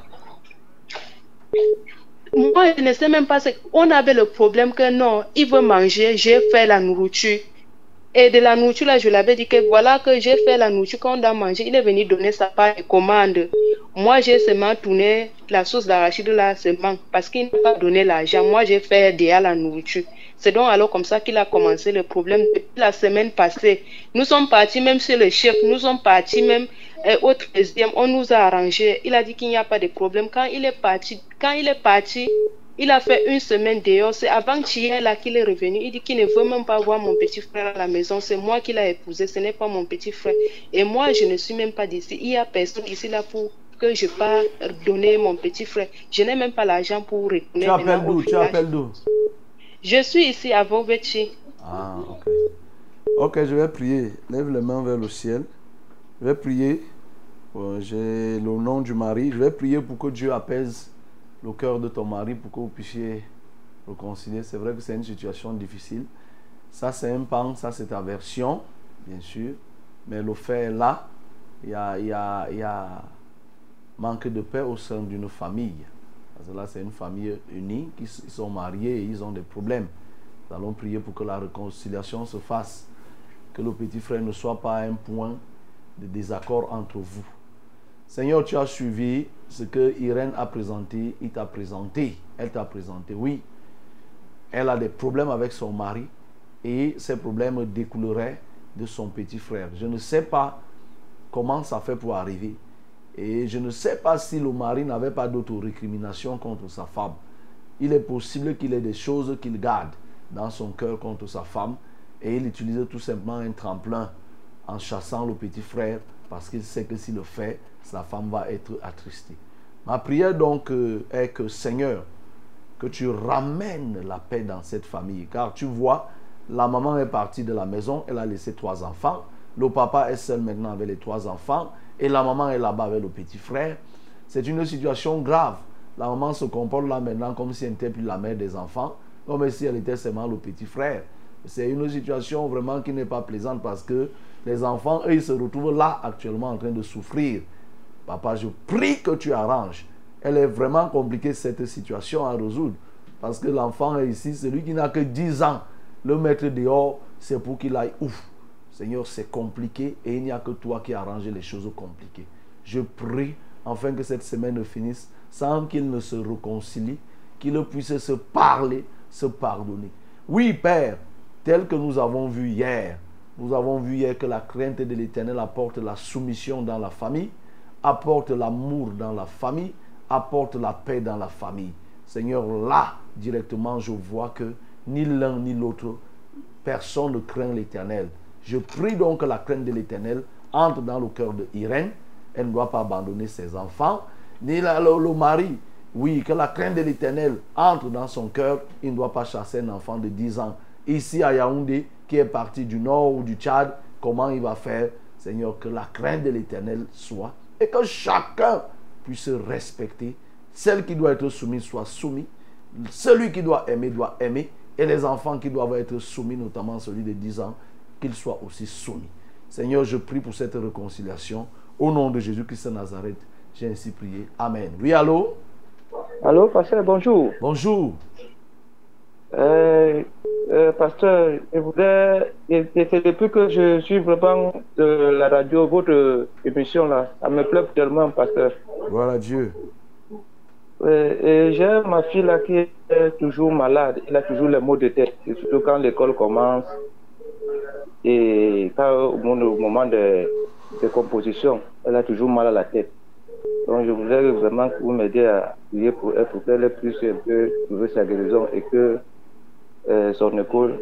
Moi, je ne sais même pas. On avait le problème que non, il veut manger. J'ai fait la nourriture. Et de la nourriture, là, je l'avais dit que voilà que j'ai fait la nourriture qu'on doit manger. Il est venu donner sa part de commande. Moi, j'ai seulement tourné la sauce d'arachide là seulement parce qu'il n'a pas donné l'argent. Moi, j'ai fait déjà la nourriture. C'est donc alors comme ça qu'il a commencé le problème depuis la semaine passée. Nous sommes partis même chez le chef. Nous sommes partis même euh, au 13e. On nous a arrangé. Il a dit qu'il n'y a pas de problème. Quand il est parti, quand il est parti, il a fait une semaine dehors. C'est avant-hier là qu'il est revenu. Il dit qu'il ne veut même pas voir mon petit frère à la maison. C'est moi qui l'ai épousé. Ce n'est pas mon petit frère. Et moi, je ne suis même pas d'ici. Il n'y a personne ici là pour que je donner mon petit frère. Je n'ai même pas l'argent pour retourner. Tu appelles d'où? Tu appelles d'où? Je suis ici à Vovechi. Ah, ok. Ok, je vais prier. Lève les mains vers le ciel. Je vais prier. Euh, J'ai le nom du mari. Je vais prier pour que Dieu apaise le cœur de ton mari pour que vous puissiez réconcilier. C'est vrai que c'est une situation difficile. Ça, c'est un pan, ça, c'est ta version, bien sûr. Mais le fait est là. Il y a, manque de paix au sein d'une famille. Parce que là, c'est une famille unie, qui sont mariés et ils ont des problèmes. Nous allons prier pour que la réconciliation se fasse. Que le petit frère ne soit pas un point de désaccord entre vous. Seigneur, tu as suivi ce que Irène a présenté. Il t'a présenté. Elle t'a présenté. Oui, elle a des problèmes avec son mari et ces problèmes découleraient de son petit frère. Je ne sais pas comment ça fait pour arriver. Et je ne sais pas si le mari n'avait pas d'autorécrimination contre sa femme. Il est possible qu'il ait des choses qu'il garde dans son cœur contre sa femme et il utilise tout simplement un tremplin en chassant le petit frère parce qu'il sait que s'il le fait, sa femme va être attristée. Ma prière donc euh, est que Seigneur, que tu ramènes la paix dans cette famille. Car tu vois, la maman est partie de la maison, elle a laissé trois enfants. Le papa est seul maintenant avec les trois enfants. Et la maman est là-bas avec le petit frère. C'est une situation grave. La maman se comporte là maintenant comme si elle n'était plus la mère des enfants, comme si elle était seulement le petit frère. C'est une situation vraiment qui n'est pas plaisante parce que les enfants, eux, ils se retrouvent là actuellement en train de souffrir. Papa, je prie que tu arranges. Elle est vraiment compliquée cette situation à résoudre. Parce que l'enfant est ici, celui qui n'a que 10 ans. Le mettre dehors, c'est pour qu'il aille ouf. Seigneur, c'est compliqué et il n'y a que toi qui arranges les choses compliquées. Je prie afin que cette semaine finisse sans qu'ils ne se réconcilient, qu'ils puissent se parler, se pardonner. Oui, Père, tel que nous avons vu hier, nous avons vu hier que la crainte de l'Éternel apporte la soumission dans la famille, apporte l'amour dans la famille, apporte la paix dans la famille. Seigneur, là, directement, je vois que ni l'un ni l'autre, personne ne craint l'Éternel. Je prie donc que la crainte de l'Éternel entre dans le cœur de Irène. Elle ne doit pas abandonner ses enfants, ni le, le mari. Oui, que la crainte de l'Éternel entre dans son cœur. Il ne doit pas chasser un enfant de 10 ans. Ici à Yaoundé, qui est parti du nord ou du Tchad, comment il va faire? Seigneur, que la crainte de l'Éternel soit et que chacun puisse respecter. Celle qui doit être soumise soit soumise. Celui qui doit aimer doit aimer. Et les enfants qui doivent être soumis, notamment celui de 10 ans, qu'ils soient aussi soumis. Seigneur, je prie pour cette réconciliation. Au nom de Jésus-Christ de Nazareth, j'ai ainsi prié. Amen. Oui, allô? Allô, pasteur, bonjour. Bonjour. Euh, euh, pasteur, je voudrais. C'est depuis que je suis vraiment de la radio, votre émission là. Ça me plaît tellement, pasteur. Gloire à Dieu. Euh, et J'ai ma fille là qui est toujours malade. Elle a toujours les maux de tête, et surtout quand l'école commence et quand, au moment- de, de composition, elle a toujours mal à la tête. Donc je voudrais vraiment que vous m'aidiez à prier pour elle, pour qu'elle puisse un peu trouver sa guérison et que son école,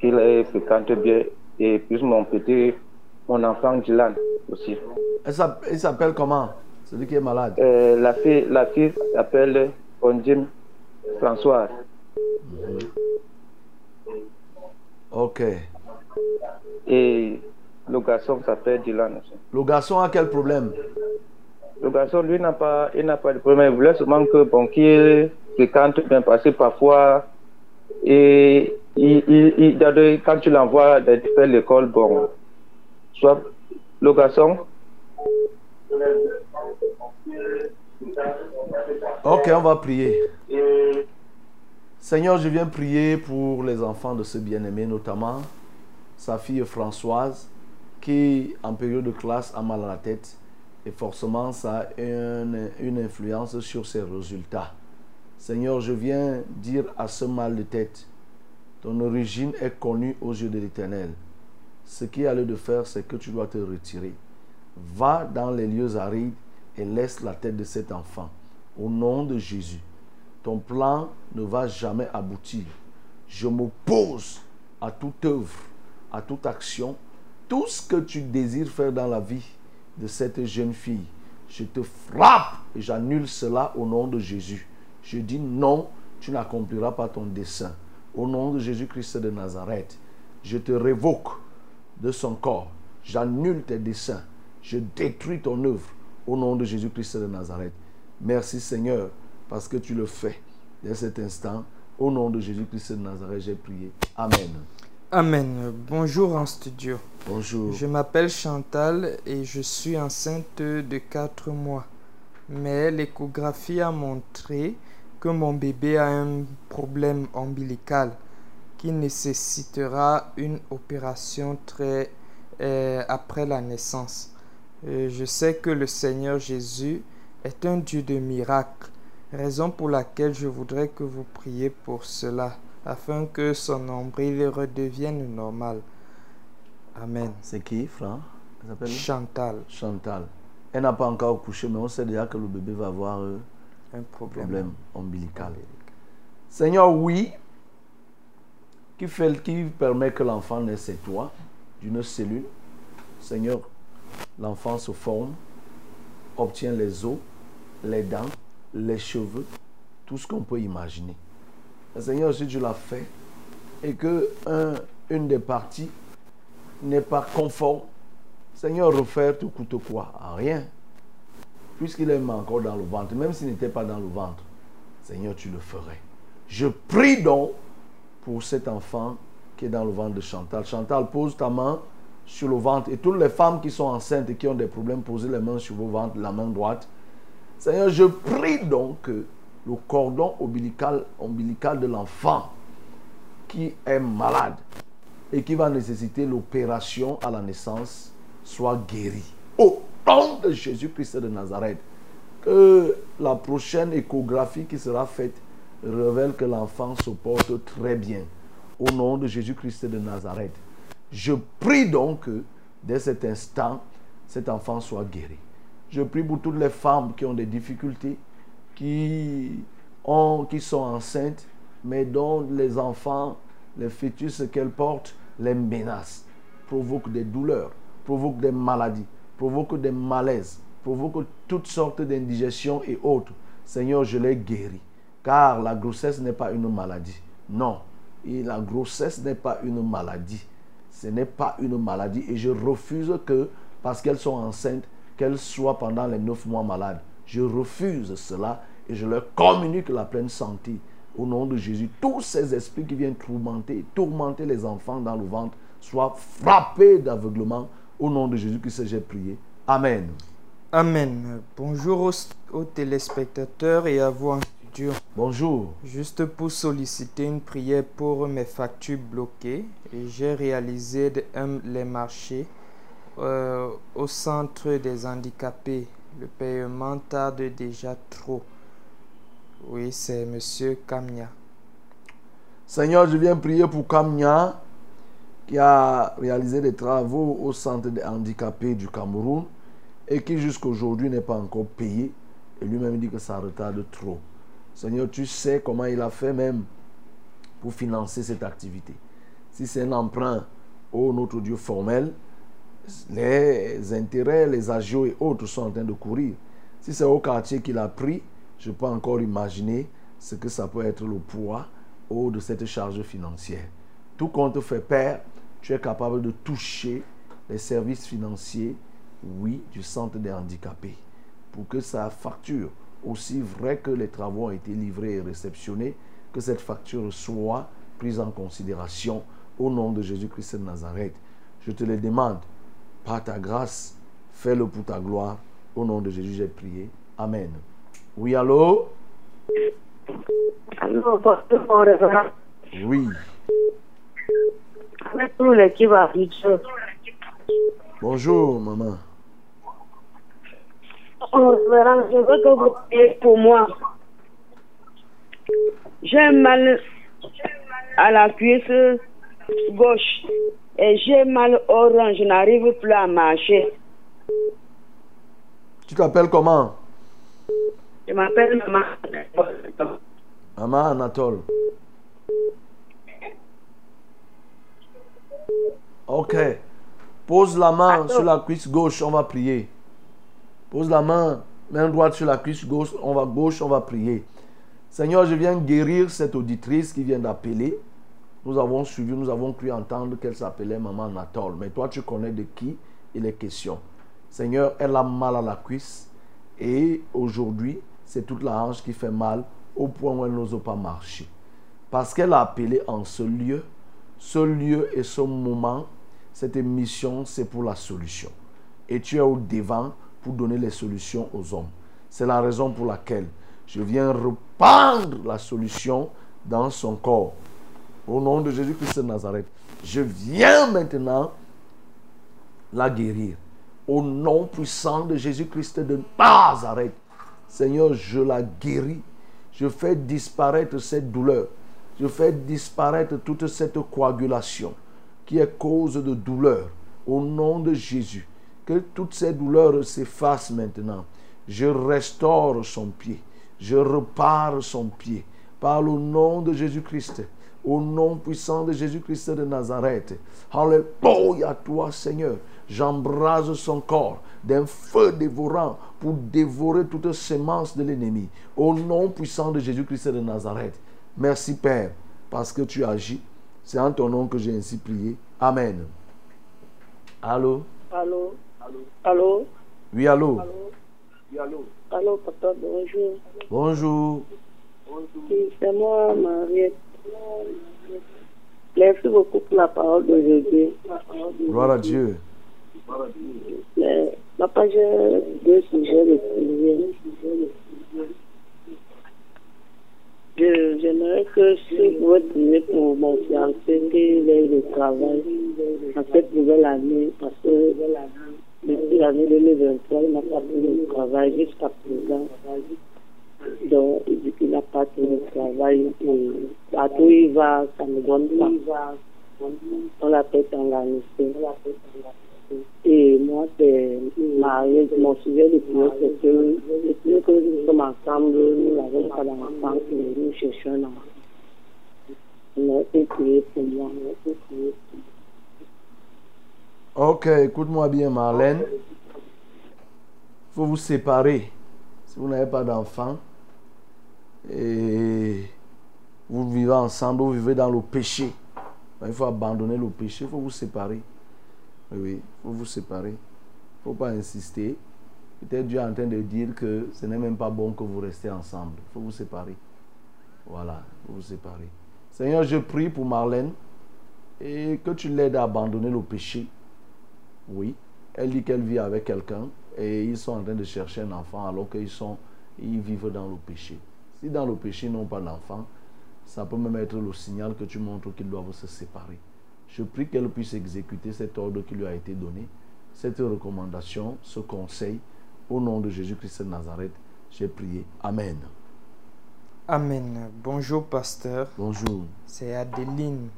qu'il fréquente bien et puis mon petit, mon enfant Dylan aussi. Elle Il s'appelle comment? Celui qui est malade. Euh, la fille, la fille s'appelle Ondim François. Ok. Et le garçon s'appelle Dylan aussi. Le garçon a quel problème? Le garçon, lui, n'a pas, il n'a pas de problème. Il voulait seulement que, bon, qu'il fréquente bien parce que parfois, et quand tu l'envoies faire l'école, bon, soit le garçon, Ok, on va prier. Seigneur, je viens prier pour les enfants de ce bien-aimé, notamment sa fille Françoise, qui en période de classe a mal à la tête. Et forcément, ça a une influence sur ses résultats. Seigneur, je viens dire à ce mal de tête, ton origine est connue aux yeux de l'Éternel. Ce qui a lieu de faire, c'est que tu dois te retirer. Va dans les lieux arides et laisse la tête de cet enfant. Au nom de Jésus, ton plan ne va jamais aboutir. Je m'oppose à toute œuvre, à toute action, tout ce que tu désires faire dans la vie de cette jeune fille. Je te frappe et j'annule cela au nom de Jésus. Je dis non, tu n'accompliras pas ton dessein. Au nom de Jésus-Christ de Nazareth, je te révoque de son corps. J'annule tes desseins. Je détruis ton œuvre au nom de Jésus-Christ de Nazareth. Merci Seigneur parce que tu le fais. Dès cet instant, au nom de Jésus-Christ de Nazareth, j'ai prié. Amen. Amen. Bonjour en studio. Bonjour. Je m'appelle Chantal et je suis enceinte de 4 mois. Mais l'échographie a montré que mon bébé a un problème ombilical qui nécessitera une opération très euh, après la naissance. Euh, je sais que le Seigneur Jésus est un Dieu de miracles, raison pour laquelle je voudrais que vous priez pour cela, afin que son nombril redevienne normal. Amen. C'est qui, Franck Chantal, Chantal. Elle n'a pas encore couché, mais on sait déjà que le bébé va avoir euh, un problème. problème ombilical. Seigneur, oui, qui, fait, qui permet que l'enfant naisse, c'est toi, d'une cellule. Seigneur, l'enfant se forme, obtient les os, les dents, les cheveux, tout ce qu'on peut imaginer. Seigneur, si tu l'as fait et que un- une des parties n'est pas conforme, Seigneur, refaire tout coûte quoi? À rien. Puisqu'il est encore dans le ventre, même s'il n'était pas dans le ventre, Seigneur, tu le ferais. Je prie donc pour cet enfant qui est dans le ventre de Chantal. Chantal, pose ta main sur le ventre. Et toutes les femmes qui sont enceintes et qui ont des problèmes, posez les mains sur vos ventres, la main droite. Seigneur, je prie donc que le cordon ombilical, de l'enfant qui est malade et qui va nécessiter l'opération à la naissance soit guéri. Au nom de Jésus-Christ de Nazareth, que la prochaine échographie qui sera faite révèle que l'enfant se porte très bien. Au nom de Jésus-Christ de Nazareth, je prie donc que dès cet instant, cet enfant soit guéri. Je prie pour toutes les femmes qui ont des difficultés, qui, ont, qui sont enceintes, mais dont les enfants, les fœtus qu'elles portent, les menacent, provoquent des douleurs, provoquent des maladies, provoquent des malaises, provoquent toutes sortes d'indigestions et autres. Seigneur, je les guéris. Car la grossesse n'est pas une maladie. Non. Et la grossesse n'est pas une maladie. Ce n'est pas une maladie. Et je refuse que, parce qu'elles sont enceintes, qu'elles soient pendant les neuf mois malades. Je refuse cela et je leur communique la pleine santé. Au nom de Jésus, tous ces esprits qui viennent tourmenter, tourmenter les enfants dans le ventre, soient frappés d'aveuglement. Au nom de Jésus, que j'ai prié. Amen. Amen. Bonjour aux, aux téléspectateurs et à vous en studio. Bonjour. Juste pour solliciter une prière pour mes factures bloquées, j'ai réalisé un- les marchés euh, au centre des handicapés. Le paiement tarde déjà trop. Oui, c'est Monsieur Kamnia. Seigneur, je viens prier pour Kamnia qui a réalisé des travaux au centre des handicapés du Cameroun et qui jusqu'à aujourd'hui n'est pas encore payé. Et lui-même dit que ça retarde trop. Seigneur, tu sais comment il a fait même pour financer cette activité. Si c'est un emprunt au notre Dieu formel, les intérêts, les agios et autres sont en train de courir. Si c'est au quartier qu'il a pris, je peux encore imaginer ce que ça peut être le poids haut de cette charge financière. Tout compte fait, Père, tu es capable de toucher les services financiers, oui, du centre des handicapés, pour que sa facture, aussi vrai que les travaux ont été livrés et réceptionnés, que cette facture soit prise en considération au nom de Jésus-Christ de Nazareth. Je te le demande, par ta grâce, fais-le pour ta gloire. Au nom de Jésus, j'ai prié. Amen. Oui, allô? Allô, mon. Oui. Bonjour, maman. Je veux que vous priez pour moi. J'ai mal à la cuisse gauche et j'ai mal au rein. Je n'arrive plus à marcher. Tu t'appelles comment? Je m'appelle Maman. Maman Anatole. Ok. Pose la main sur la cuisse gauche, on va prier. Pose la main Main droite sur la cuisse gauche, on va gauche, on va prier. Seigneur, je viens guérir cette auditrice qui vient d'appeler. Nous avons suivi, nous avons cru entendre qu'elle s'appelait Maman Natol. Mais toi, tu connais de qui il est question. Seigneur, elle a mal à la cuisse. Et aujourd'hui, c'est toute la hanche qui fait mal au point où elle n'ose pas marcher. Parce qu'elle a appelé en ce lieu, ce lieu et ce moment, cette émission, c'est pour la solution. Et tu es au devant pour donner les solutions aux hommes. C'est la raison pour laquelle je viens répandre la solution dans son corps. Au nom de Jésus-Christ de Nazareth, je viens maintenant la guérir. Au nom puissant de Jésus-Christ de Nazareth, Seigneur, je la guéris. Je fais disparaître cette douleur. Je fais disparaître toute cette coagulation qui est cause de douleur. Au nom de Jésus, que toutes ces douleurs s'effacent maintenant. Je restaure son pied. Je repars son pied. Par le nom de Jésus-Christ. Au nom puissant de Jésus-Christ de Nazareth. Alléluia toi, Seigneur. J'embrase son corps d'un feu dévorant pour dévorer toute sémence de l'ennemi. Au nom puissant de Jésus-Christ de Nazareth. Merci Père, parce que tu agis. C'est en ton nom que j'ai ainsi prié. Amen. Allô? Allô? Allô? Oui, allô? Allô? Allô, papa, bonjour. Bonjour. Oui, c'est moi, Mariette. Merci beaucoup pour la parole d'aujourd'hui. Gloire à Dieu. Mais, papa, j'ai deux sujets de. J'aimerais que vous pouvez prier pour mon fiancé qu'il ait le travail en cette nouvelle année, parce que depuis l'année 2023, il n'a pas pris le travail jusqu'à présent. Donc, il dit qu'il n'a pas pris le travail. Et partout où il va, ça me donne pas. On l'appelle dans la. Et moi, c'est marié. Mon sujet de prière, c'est que nous sommes ensemble, nous n'avons pas d'enfant et nous cherchons un enfant. Prier pour moi. Ok, écoute-moi bien, Marlène. Il faut vous séparer. Si vous n'avez pas d'enfant et vous vivez ensemble, vous vivez dans le péché. Il faut abandonner le péché, il faut vous séparer. Oui, il faut vous séparer. Il ne faut pas insister. Peut-être Dieu est en train de dire que ce n'est même pas bon que vous restez ensemble. Il faut vous séparer. Voilà, il faut vous séparer. Seigneur, je prie pour Marlène et que tu l'aides à abandonner le péché. Oui, elle dit qu'elle vit avec quelqu'un et ils sont en train de chercher un enfant alors qu'ils sont, ils vivent dans le péché. Si dans le péché ils n'ont pas d'enfant, ça peut même être le signal que tu montres qu'ils doivent se séparer. Je prie qu'elle puisse exécuter cet ordre qui lui a été donné, cette recommandation, ce conseil. Au nom de Jésus-Christ de Nazareth, j'ai prié. Amen. Amen. Bonjour, pasteur. Bonjour. C'est Adeline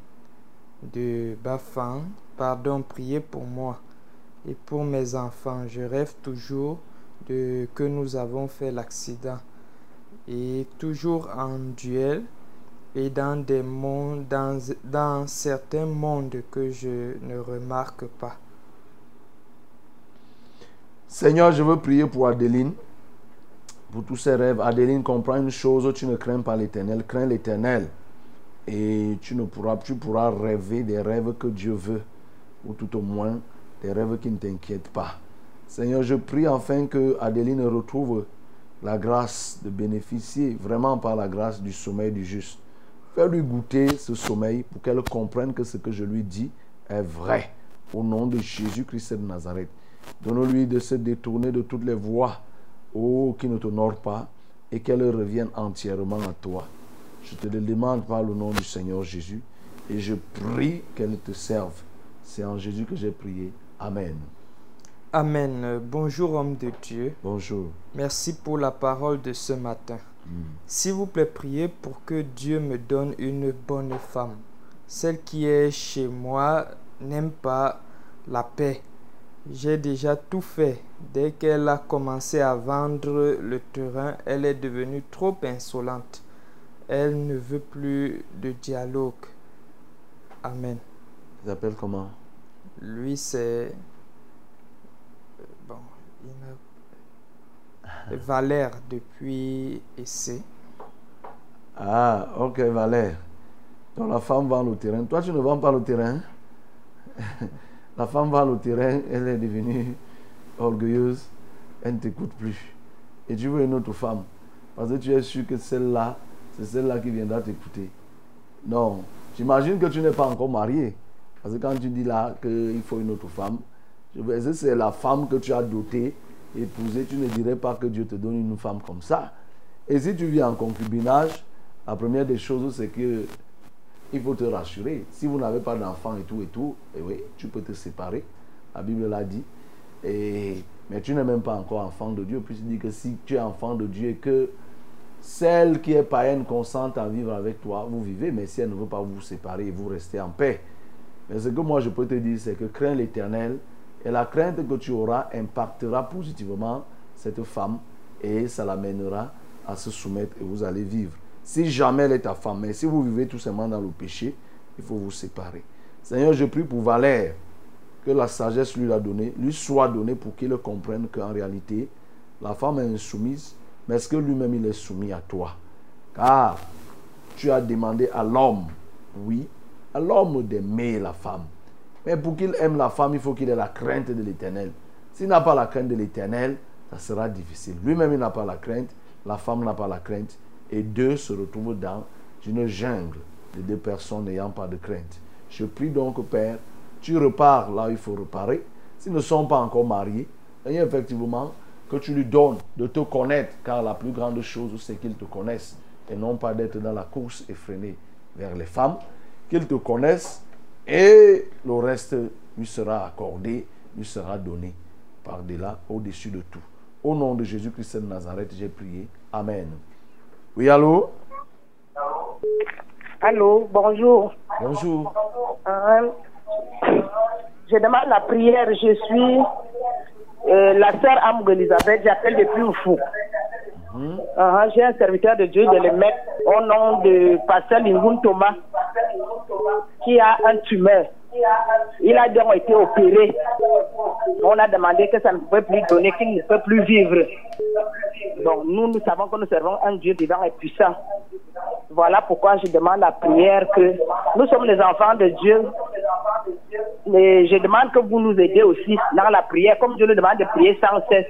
de Bafan. Pardon, priez pour moi et pour mes enfants. Je rêve toujours de que nous avons fait l'accident et toujours en duel et dans des mondes, dans, dans certains mondes que je ne remarque pas. Seigneur, je veux prier pour Adeline, pour tous ses rêves. Adeline, comprends une chose, tu ne crains pas l'éternel, crains l'éternel. Et tu, ne pourras, tu pourras rêver des rêves que Dieu veut, ou tout au moins des rêves qui ne t'inquiètent pas. Seigneur, je prie enfin que Adeline retrouve la grâce de bénéficier vraiment par la grâce du sommeil du juste. Fais-lui goûter ce sommeil pour qu'elle comprenne que ce que je lui dis est vrai. Au nom de Jésus-Christ de Nazareth. Donne-lui de se détourner de toutes les voies oh, qui ne t'honorent pas et qu'elle revienne entièrement à toi. Je te le demande par le nom du Seigneur Jésus et je prie qu'elle te serve. C'est en Jésus que j'ai prié. Amen. Amen. Bonjour homme de Dieu. Bonjour. Merci pour la parole de ce matin. S'il vous plaît, priez pour que Dieu me donne une bonne femme. Celle qui est chez moi n'aime pas la paix. J'ai déjà tout fait. Dès qu'elle a commencé à vendre le terrain, elle est devenue trop insolente. Elle ne veut plus de dialogue. Amen. Il s'appelle comment? Lui, c'est... euh, Bon, il n'a- Valère depuis Essai. Ah, ok, Valère. Donc la femme vend le terrain. Toi, tu ne vends pas le terrain. la femme vend le terrain, elle est devenue orgueilleuse, elle ne t'écoute plus. Et tu veux une autre femme. Parce que tu es sûr que celle-là, c'est celle-là qui viendra t'écouter. Non, j'imagine que tu n'es pas encore marié. Parce que quand tu dis là qu'il faut une autre femme, je veux dire, c'est la femme que tu as dotée, épousée, tu ne dirais pas que Dieu te donne une femme comme ça. Et si tu vis en concubinage, la première des choses, c'est que il faut te rassurer. Si vous n'avez pas d'enfant et tout et tout, et oui, tu peux te séparer. La Bible l'a dit. Et, mais tu n'es même pas encore enfant de Dieu. Puis il dit que si tu es enfant de Dieu et que celle qui est païenne consente à vivre avec toi, vous vivez. Mais si elle ne veut pas vous séparer, vous restez en paix. Mais ce que moi je peux te dire, c'est que crains l'éternel. Et la crainte que tu auras impactera positivement cette femme et ça l'amènera à se soumettre et vous allez vivre. Si jamais elle est ta femme, mais si vous vivez tout simplement dans le péché, il faut vous séparer. Seigneur, je prie pour Valère que la sagesse lui, a donné, lui soit donnée pour qu'il comprenne qu'en réalité, la femme est insoumise, mais est-ce que lui-même il est soumis à toi? Car tu as demandé à l'homme, oui, à l'homme d'aimer la femme. Mais pour qu'il aime la femme, il faut qu'il ait la crainte de l'éternel. S'il n'a pas la crainte de l'éternel, ça sera difficile. Lui-même, il n'a pas la crainte, la femme n'a pas la crainte, et deux se retrouvent dans une jungle de deux personnes n'ayant pas de crainte. Je prie donc, Père, tu repars là où il faut reparer. S'ils ne sont pas encore mariés, et effectivement, que tu lui donnes de te connaître, car la plus grande chose, c'est qu'ils te connaissent, et non pas d'être dans la course effrénée vers les femmes, qu'ils te connaissent, et le reste lui sera accordé, lui sera donné par-delà, au-dessus de tout. Au nom de Jésus-Christ de Nazareth, j'ai prié. Amen. Oui, allô? Allô, bonjour. Bonjour. Euh, je demande la prière. Je suis euh, la sœur Ambre Elisabeth. J'appelle depuis Oufou. Uh-huh, J'ai un serviteur de Dieu de le mettre au nom de Pasteur Lingoun Thomas qui a un tumeur. Il a donc été opéré. On a demandé que ça ne pouvait plus donner, qu'il ne peut plus vivre. Bon, nous, nous savons que nous servons un Dieu vivant et puissant. Voilà pourquoi je demande la prière que nous sommes les enfants de Dieu. Mais je demande que vous nous aidez aussi dans la prière, comme Dieu nous demande de prier sans cesse.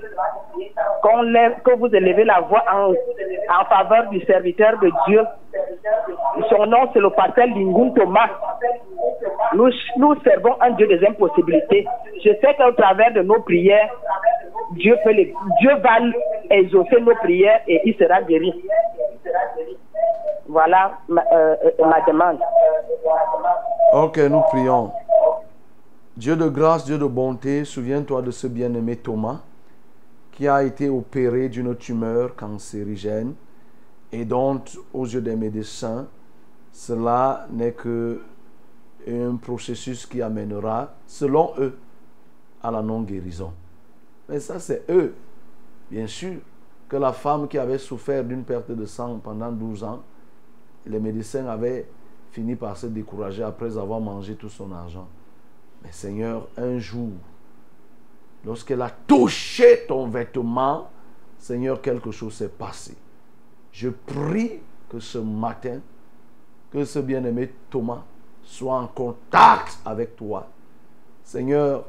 Qu'on lève- que vous élevez la voix en, en faveur du serviteur de Dieu. Son nom, c'est le pasteur Lingoun Thomas. Nous, servons un Dieu des impossibilités. Je sais qu'au travers de nos prières, Dieu, peut Dieu va exaucer nos prières et il sera guéri. Voilà ma, euh, ma demande. Ok, nous prions. Dieu de grâce, Dieu de bonté, souviens-toi de ce bien-aimé Thomas qui a été opéré d'une tumeur cancérigène et dont, aux yeux des médecins, cela n'est que un processus qui amènera, selon eux, à la non-guérison. Mais ça, c'est eux. Bien sûr que la femme qui avait souffert d'une perte de sang pendant 12 ans, les médecins avaient fini par se décourager après avoir mangé tout son argent. Mais Seigneur, un jour, lorsqu'elle a touché ton vêtement, Seigneur, quelque chose s'est passé. Je prie que ce matin, que ce bien-aimé Thomas soit en contact avec toi. Seigneur,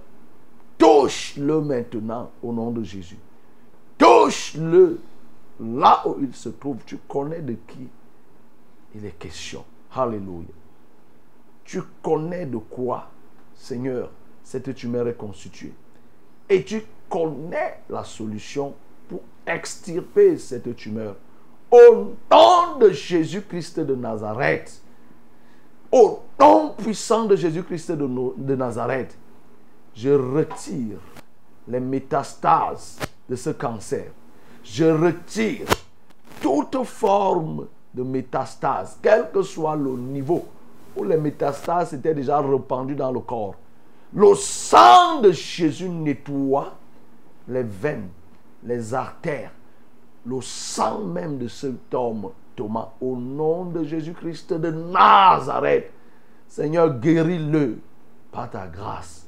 touche-le maintenant au nom de Jésus. Touche-le là où il se trouve. Tu connais de qui il est question. Alléluia. Tu connais de quoi, Seigneur, cette tumeur est constituée. Et tu connais la solution pour extirper cette tumeur. Au nom de Jésus-Christ de Nazareth, au nom puissant de Jésus-Christ de, Nazareth, je retire les métastases de ce cancer. Je retire toute forme de métastase, quel que soit le niveau où les métastases étaient déjà répandues dans le corps. Le sang de Jésus nettoie les veines, les artères, le sang même de cet homme, Thomas, au nom de Jésus-Christ de Nazareth. Seigneur, guéris-le par ta grâce.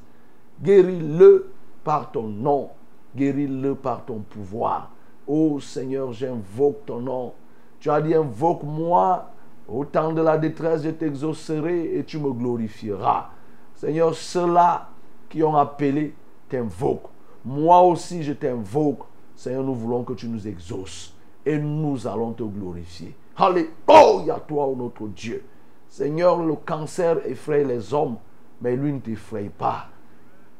Guéris-le par ton nom. Guéris-le par ton pouvoir. Oh Seigneur, j'invoque ton nom. Tu as dit, invoque-moi. Au temps de la détresse, je t'exaucerai et tu me glorifieras. Seigneur, ceux-là qui ont appelé t'invoquent. Moi aussi, je t'invoque. Seigneur, nous voulons que tu nous exauces et nous allons te glorifier. Alléluia, toi, notre Dieu. Seigneur, le cancer effraie les hommes, mais lui ne t'effraie pas.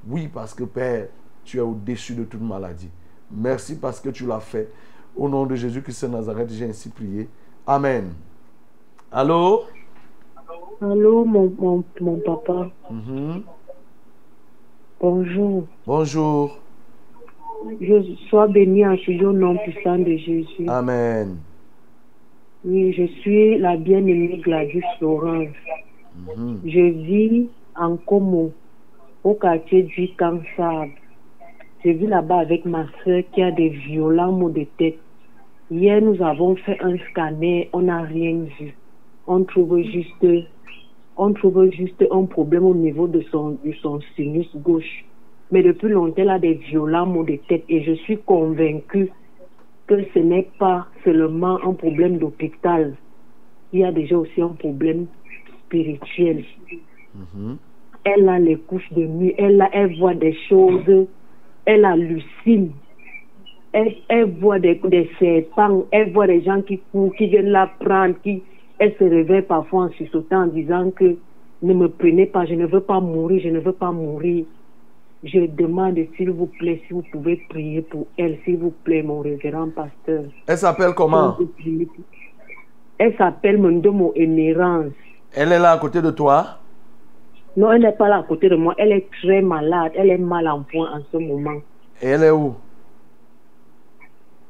Oui, parce que Père, tu es au-dessus de toute maladie. Merci parce que tu l'as fait. Au nom de Jésus-Christ de Nazareth, j'ai ainsi prié. Amen. Allô? Allô, mon, mon, mon papa. Mhm. Bonjour. Bonjour. Je sois béni en studio au nom puissant de Jésus. Amen. Oui, je suis la bien-aimée Gladys Florence. Mhm. Je vis en Como, au quartier du Kansab. Je vis là-bas avec ma soeur qui a des violents maux de tête. Hier, nous avons fait un scanner, on n'a rien vu. On trouve juste, on trouve juste un problème au niveau de son, de son sinus gauche. Mais depuis longtemps, elle a des violents maux de tête et je suis convaincue que ce n'est pas seulement un problème d'hôpital. Il y a déjà aussi un problème spirituel. Mhm. Elle a les couches de nuit, elle, a- elle voit des choses, elle hallucine. Elle, elle voit des, des serpents, elle voit des gens qui courent, qui viennent la prendre, qui, elle se réveille parfois en sursautant en disant que ne me prenez pas, je ne veux pas mourir, je ne veux pas mourir. Je demande s'il vous plaît, si vous pouvez prier pour elle, s'il vous plaît, mon révérend pasteur. Elle s'appelle comment? Elle s'appelle Mondomo Emerance. Elle est là à côté de toi? Non, elle n'est pas là à côté de moi. Elle est très malade. Elle est mal en point en ce moment. Et elle est où?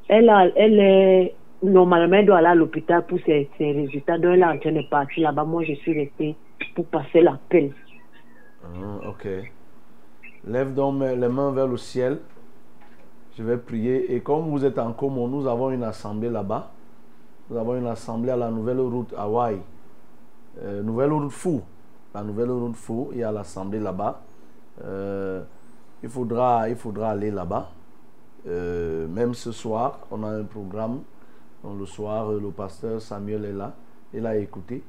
Elle, a, elle est. Normalement, elle doit aller à l'hôpital pour ses, ses résultats. Donc, elle est en train de partir là-bas. Moi, je suis restée pour passer l'appel. Ah, ok. Lève donc les mains vers le ciel. Je vais prier. Et comme vous êtes en Como, nous avons une assemblée là-bas. Nous avons une assemblée à la nouvelle route Hawaï. Euh, nouvelle route Fou. La nouvelle route Fou. Il y a l'assemblée là-bas. Euh, il, faudra, aller là-bas. Euh, même ce soir, on a un programme. Le soir, le pasteur Samuel est là. Il a écouté.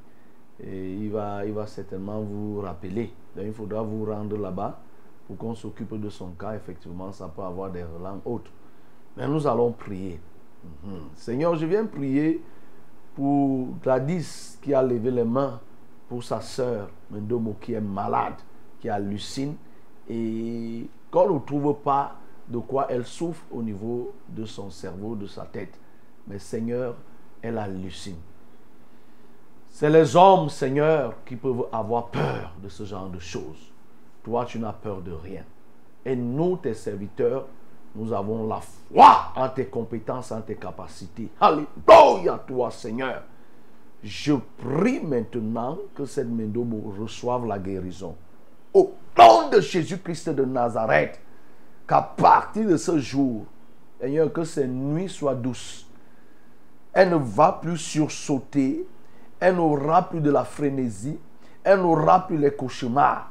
Et il va, il va certainement vous rappeler. Donc, il faudra vous rendre là-bas pour qu'on s'occupe de son cas. Effectivement, ça peut avoir des relents autres. Mais nous allons prier. Mhm. Seigneur, je viens prier pour Gladys qui a levé les mains pour sa sœur Mendomo qui est malade, qui hallucine et qu'on ne trouve pas de quoi elle souffre au niveau de son cerveau, de sa tête. Mais Seigneur, elle hallucine. C'est les hommes, Seigneur, qui peuvent avoir peur de ce genre de choses. Toi, tu n'as peur de rien. Et nous, tes serviteurs, nous avons la foi en tes compétences, en tes capacités. Alléluia, toi, Seigneur. Je prie maintenant que cette Mendomo reçoive la guérison. Au nom de Jésus-Christ de Nazareth, qu'à partir de ce jour, Seigneur, que ces nuits soient douces. Elle ne va plus sursauter. Elle n'aura plus de la frénésie. Elle n'aura plus les cauchemars.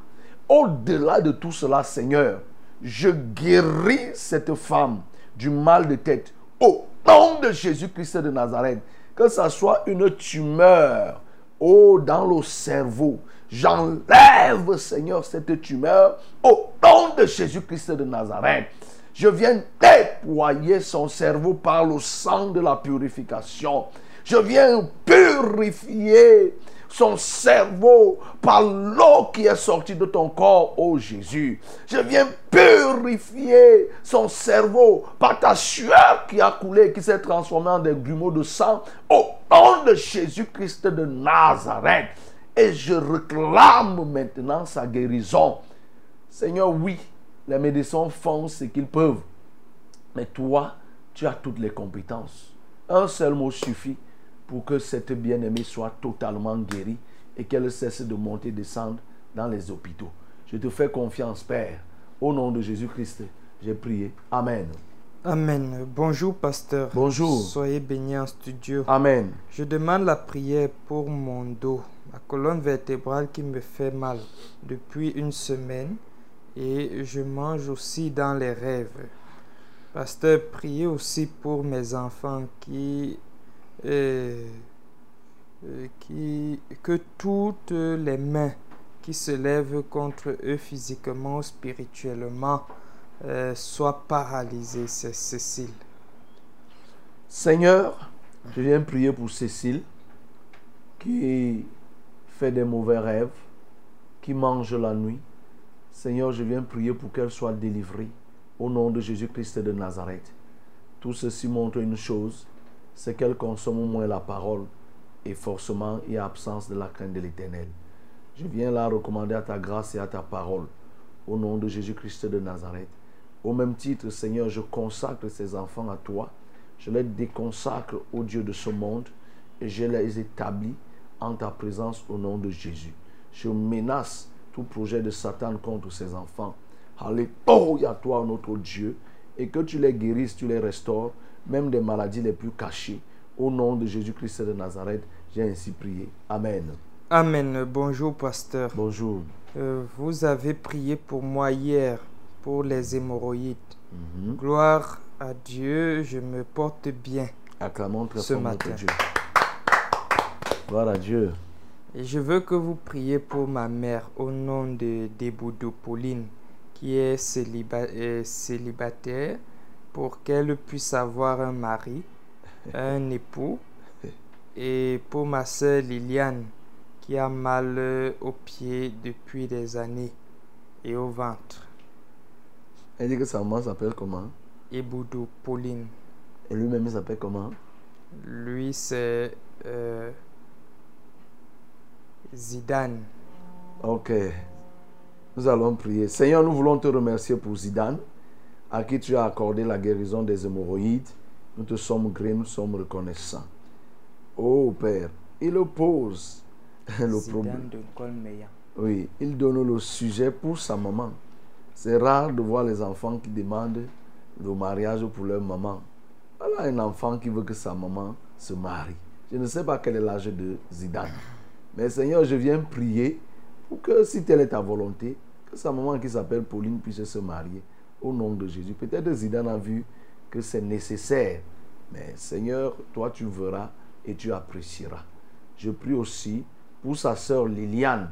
Au-delà de tout cela, Seigneur, je guéris cette femme du mal de tête. Au nom de Jésus-Christ de Nazareth, que ce soit une tumeur, oh, dans le cerveau, j'enlève, Seigneur, cette tumeur au nom de Jésus-Christ de Nazareth. Je viens déployer son cerveau par le sang de la purification. Je viens purifier son cerveau par l'eau qui est sortie de ton corps, ô Jésus. Je viens purifier son cerveau par ta sueur qui a coulé, qui s'est transformée en des grumeaux de sang, au nom de Jésus-Christ de Nazareth. Et je réclame maintenant sa guérison. Seigneur, oui, les médecins font ce qu'ils peuvent. Mais toi, tu as toutes les compétences. Un seul mot suffit pour que cette bien-aimée soit totalement guérie et qu'elle cesse de monter et descendre dans les hôpitaux. Je te fais confiance, Père. Au nom de Jésus-Christ, j'ai prié. Amen. Amen. Bonjour, pasteur. Bonjour. Soyez bénis en studio. Amen. Je demande la prière pour mon dos, ma colonne vertébrale qui me fait mal depuis une semaine et je mange aussi dans les rêves. Pasteur, priez aussi pour mes enfants qui, euh, qui que toutes les mains qui se lèvent contre eux physiquement spirituellement euh, soient paralysées. C'est Cécile. Seigneur, je viens prier pour Cécile qui fait des mauvais rêves, qui mange la nuit. Seigneur, je viens prier pour qu'elle soit délivrée au nom de Jésus-Christ de Nazareth. Tout ceci montre une chose, c'est qu'elle consomme au moins la parole et forcément il y a absence de la crainte de l'Éternel. Je viens là recommander à ta grâce et à ta parole au nom de Jésus-Christ de Nazareth. Au même titre, Seigneur, je consacre ces enfants à toi. Je les déconsacre au Dieu de ce monde et je les établis en ta présence au nom de Jésus. Je menace tout projet de Satan contre ces enfants. Alléluia, toi, notre Dieu, et que tu les guérisses, tu les restaures, même des maladies les plus cachées. Au nom de Jésus-Christ de Nazareth, j'ai ainsi prié. Amen. Amen. Bonjour, pasteur. Bonjour. Euh, vous avez prié pour moi hier pour les hémorroïdes. Mhm. Gloire à Dieu, je me porte bien Acclamons très ce matin. Dieu. Gloire à Dieu. Et je veux que vous priez pour ma mère au nom de Deboudou Pauline, qui est euh, célibataire, pour qu'elle puisse avoir un mari, un époux. Et pour ma soeur Liliane, qui a mal aux pieds depuis des années et au ventre. Elle dit que sa maman s'appelle comment? Eboudou Pauline. Et lui-même, il s'appelle comment? Lui, c'est euh, Zidane. Ok. Nous allons prier. Seigneur, nous voulons te remercier pour Zidane, à qui tu as accordé la guérison des hémorroïdes. Nous te sommes grés, nous sommes reconnaissants. Oh Père, il oppose le problème. Oui, il donne le sujet pour sa maman. C'est rare de voir les enfants qui demandent le mariage pour leur maman. Voilà un enfant qui veut que sa maman se marie. Je ne sais pas quel est l'âge de Zidane. Mais Seigneur, je viens prier pour que, si telle est ta volonté, que sa maman qui s'appelle Pauline puisse se marier au nom de Jésus. Peut-être Zidane a vu que c'est nécessaire. Mais Seigneur, toi tu verras et tu apprécieras. Je prie aussi pour sa sœur Liliane.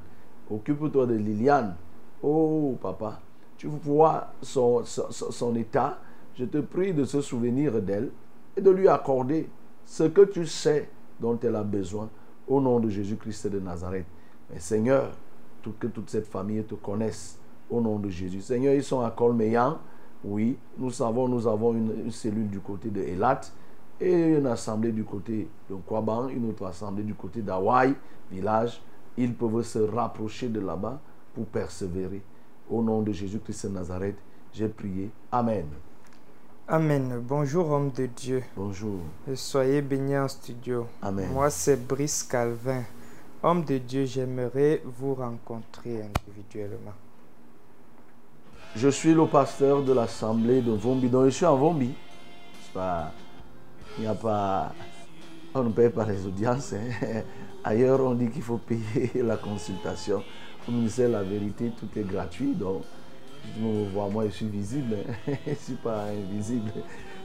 Occupe-toi de Liliane. Oh papa, tu vois son, état. Je te prie de se souvenir d'elle et de lui accorder ce que tu sais dont elle a besoin au nom de Jésus-Christ de Nazareth. Mais Seigneur, que toute cette famille te connaisse au nom de Jésus. Seigneur, ils sont à Colmeyan. Oui, nous savons, nous avons une, une cellule du côté de Elat et une assemblée du côté de Kwaban, une autre assemblée du côté d'Hawaï, village. Ils peuvent se rapprocher de là-bas pour persévérer. Au nom de Jésus-Christ de Nazareth, j'ai prié. Amen. Amen. Bonjour, homme de Dieu. Bonjour. Et Soyez bénis en studio. Amen. Moi, c'est Brice Calvin. Homme de Dieu, j'aimerais vous rencontrer individuellement. Je suis le pasteur de l'assemblée de Vombi. Donc, je suis en Vombi. Pas- Il n'y a pas. On ne paye pas les audiences. hein. Ailleurs, on dit qu'il faut payer la consultation. Au ministère la vérité, tout est gratuit. Donc, je me moi, je suis visible. hein. je ne suis pas invisible.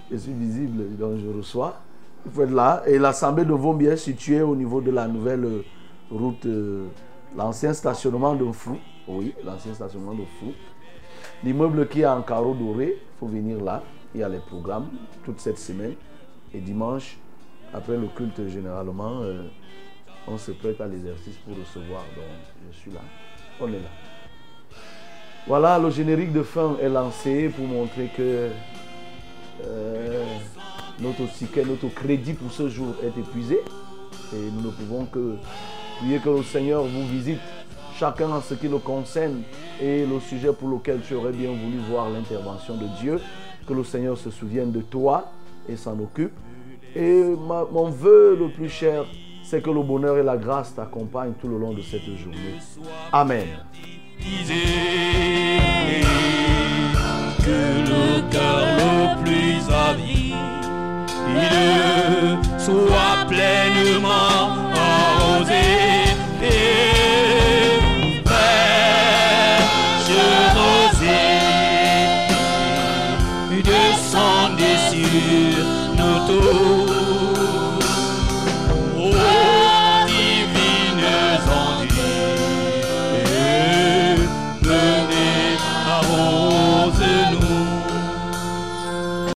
Je suis visible. Donc, je reçois. Il faut être là. Et l'assemblée de Vombi est située au niveau de la nouvelle route, euh, l'ancien stationnement de Fou. Oui, l'ancien stationnement de Fou. L'immeuble qui est en carreau doré, il faut venir là. Il y a les programmes toute cette semaine. Et dimanche, après le culte, généralement, euh, on se prête à l'exercice pour recevoir. Donc, je suis là. On est là. Voilà, le générique de fin est lancé pour montrer que euh, notre ticket, notre crédit pour ce jour est épuisé. Et nous ne pouvons que prier que le Seigneur vous visite chacun en ce qui le concerne et le sujet pour lequel tu aurais bien voulu voir l'intervention de Dieu. Que le Seigneur se souvienne de toi et s'en occupe. Et mon vœu le plus cher, c'est que le bonheur et la grâce t'accompagnent tout le long de cette journée. Amen. que le cœur le plus avide soit pleinement arrosé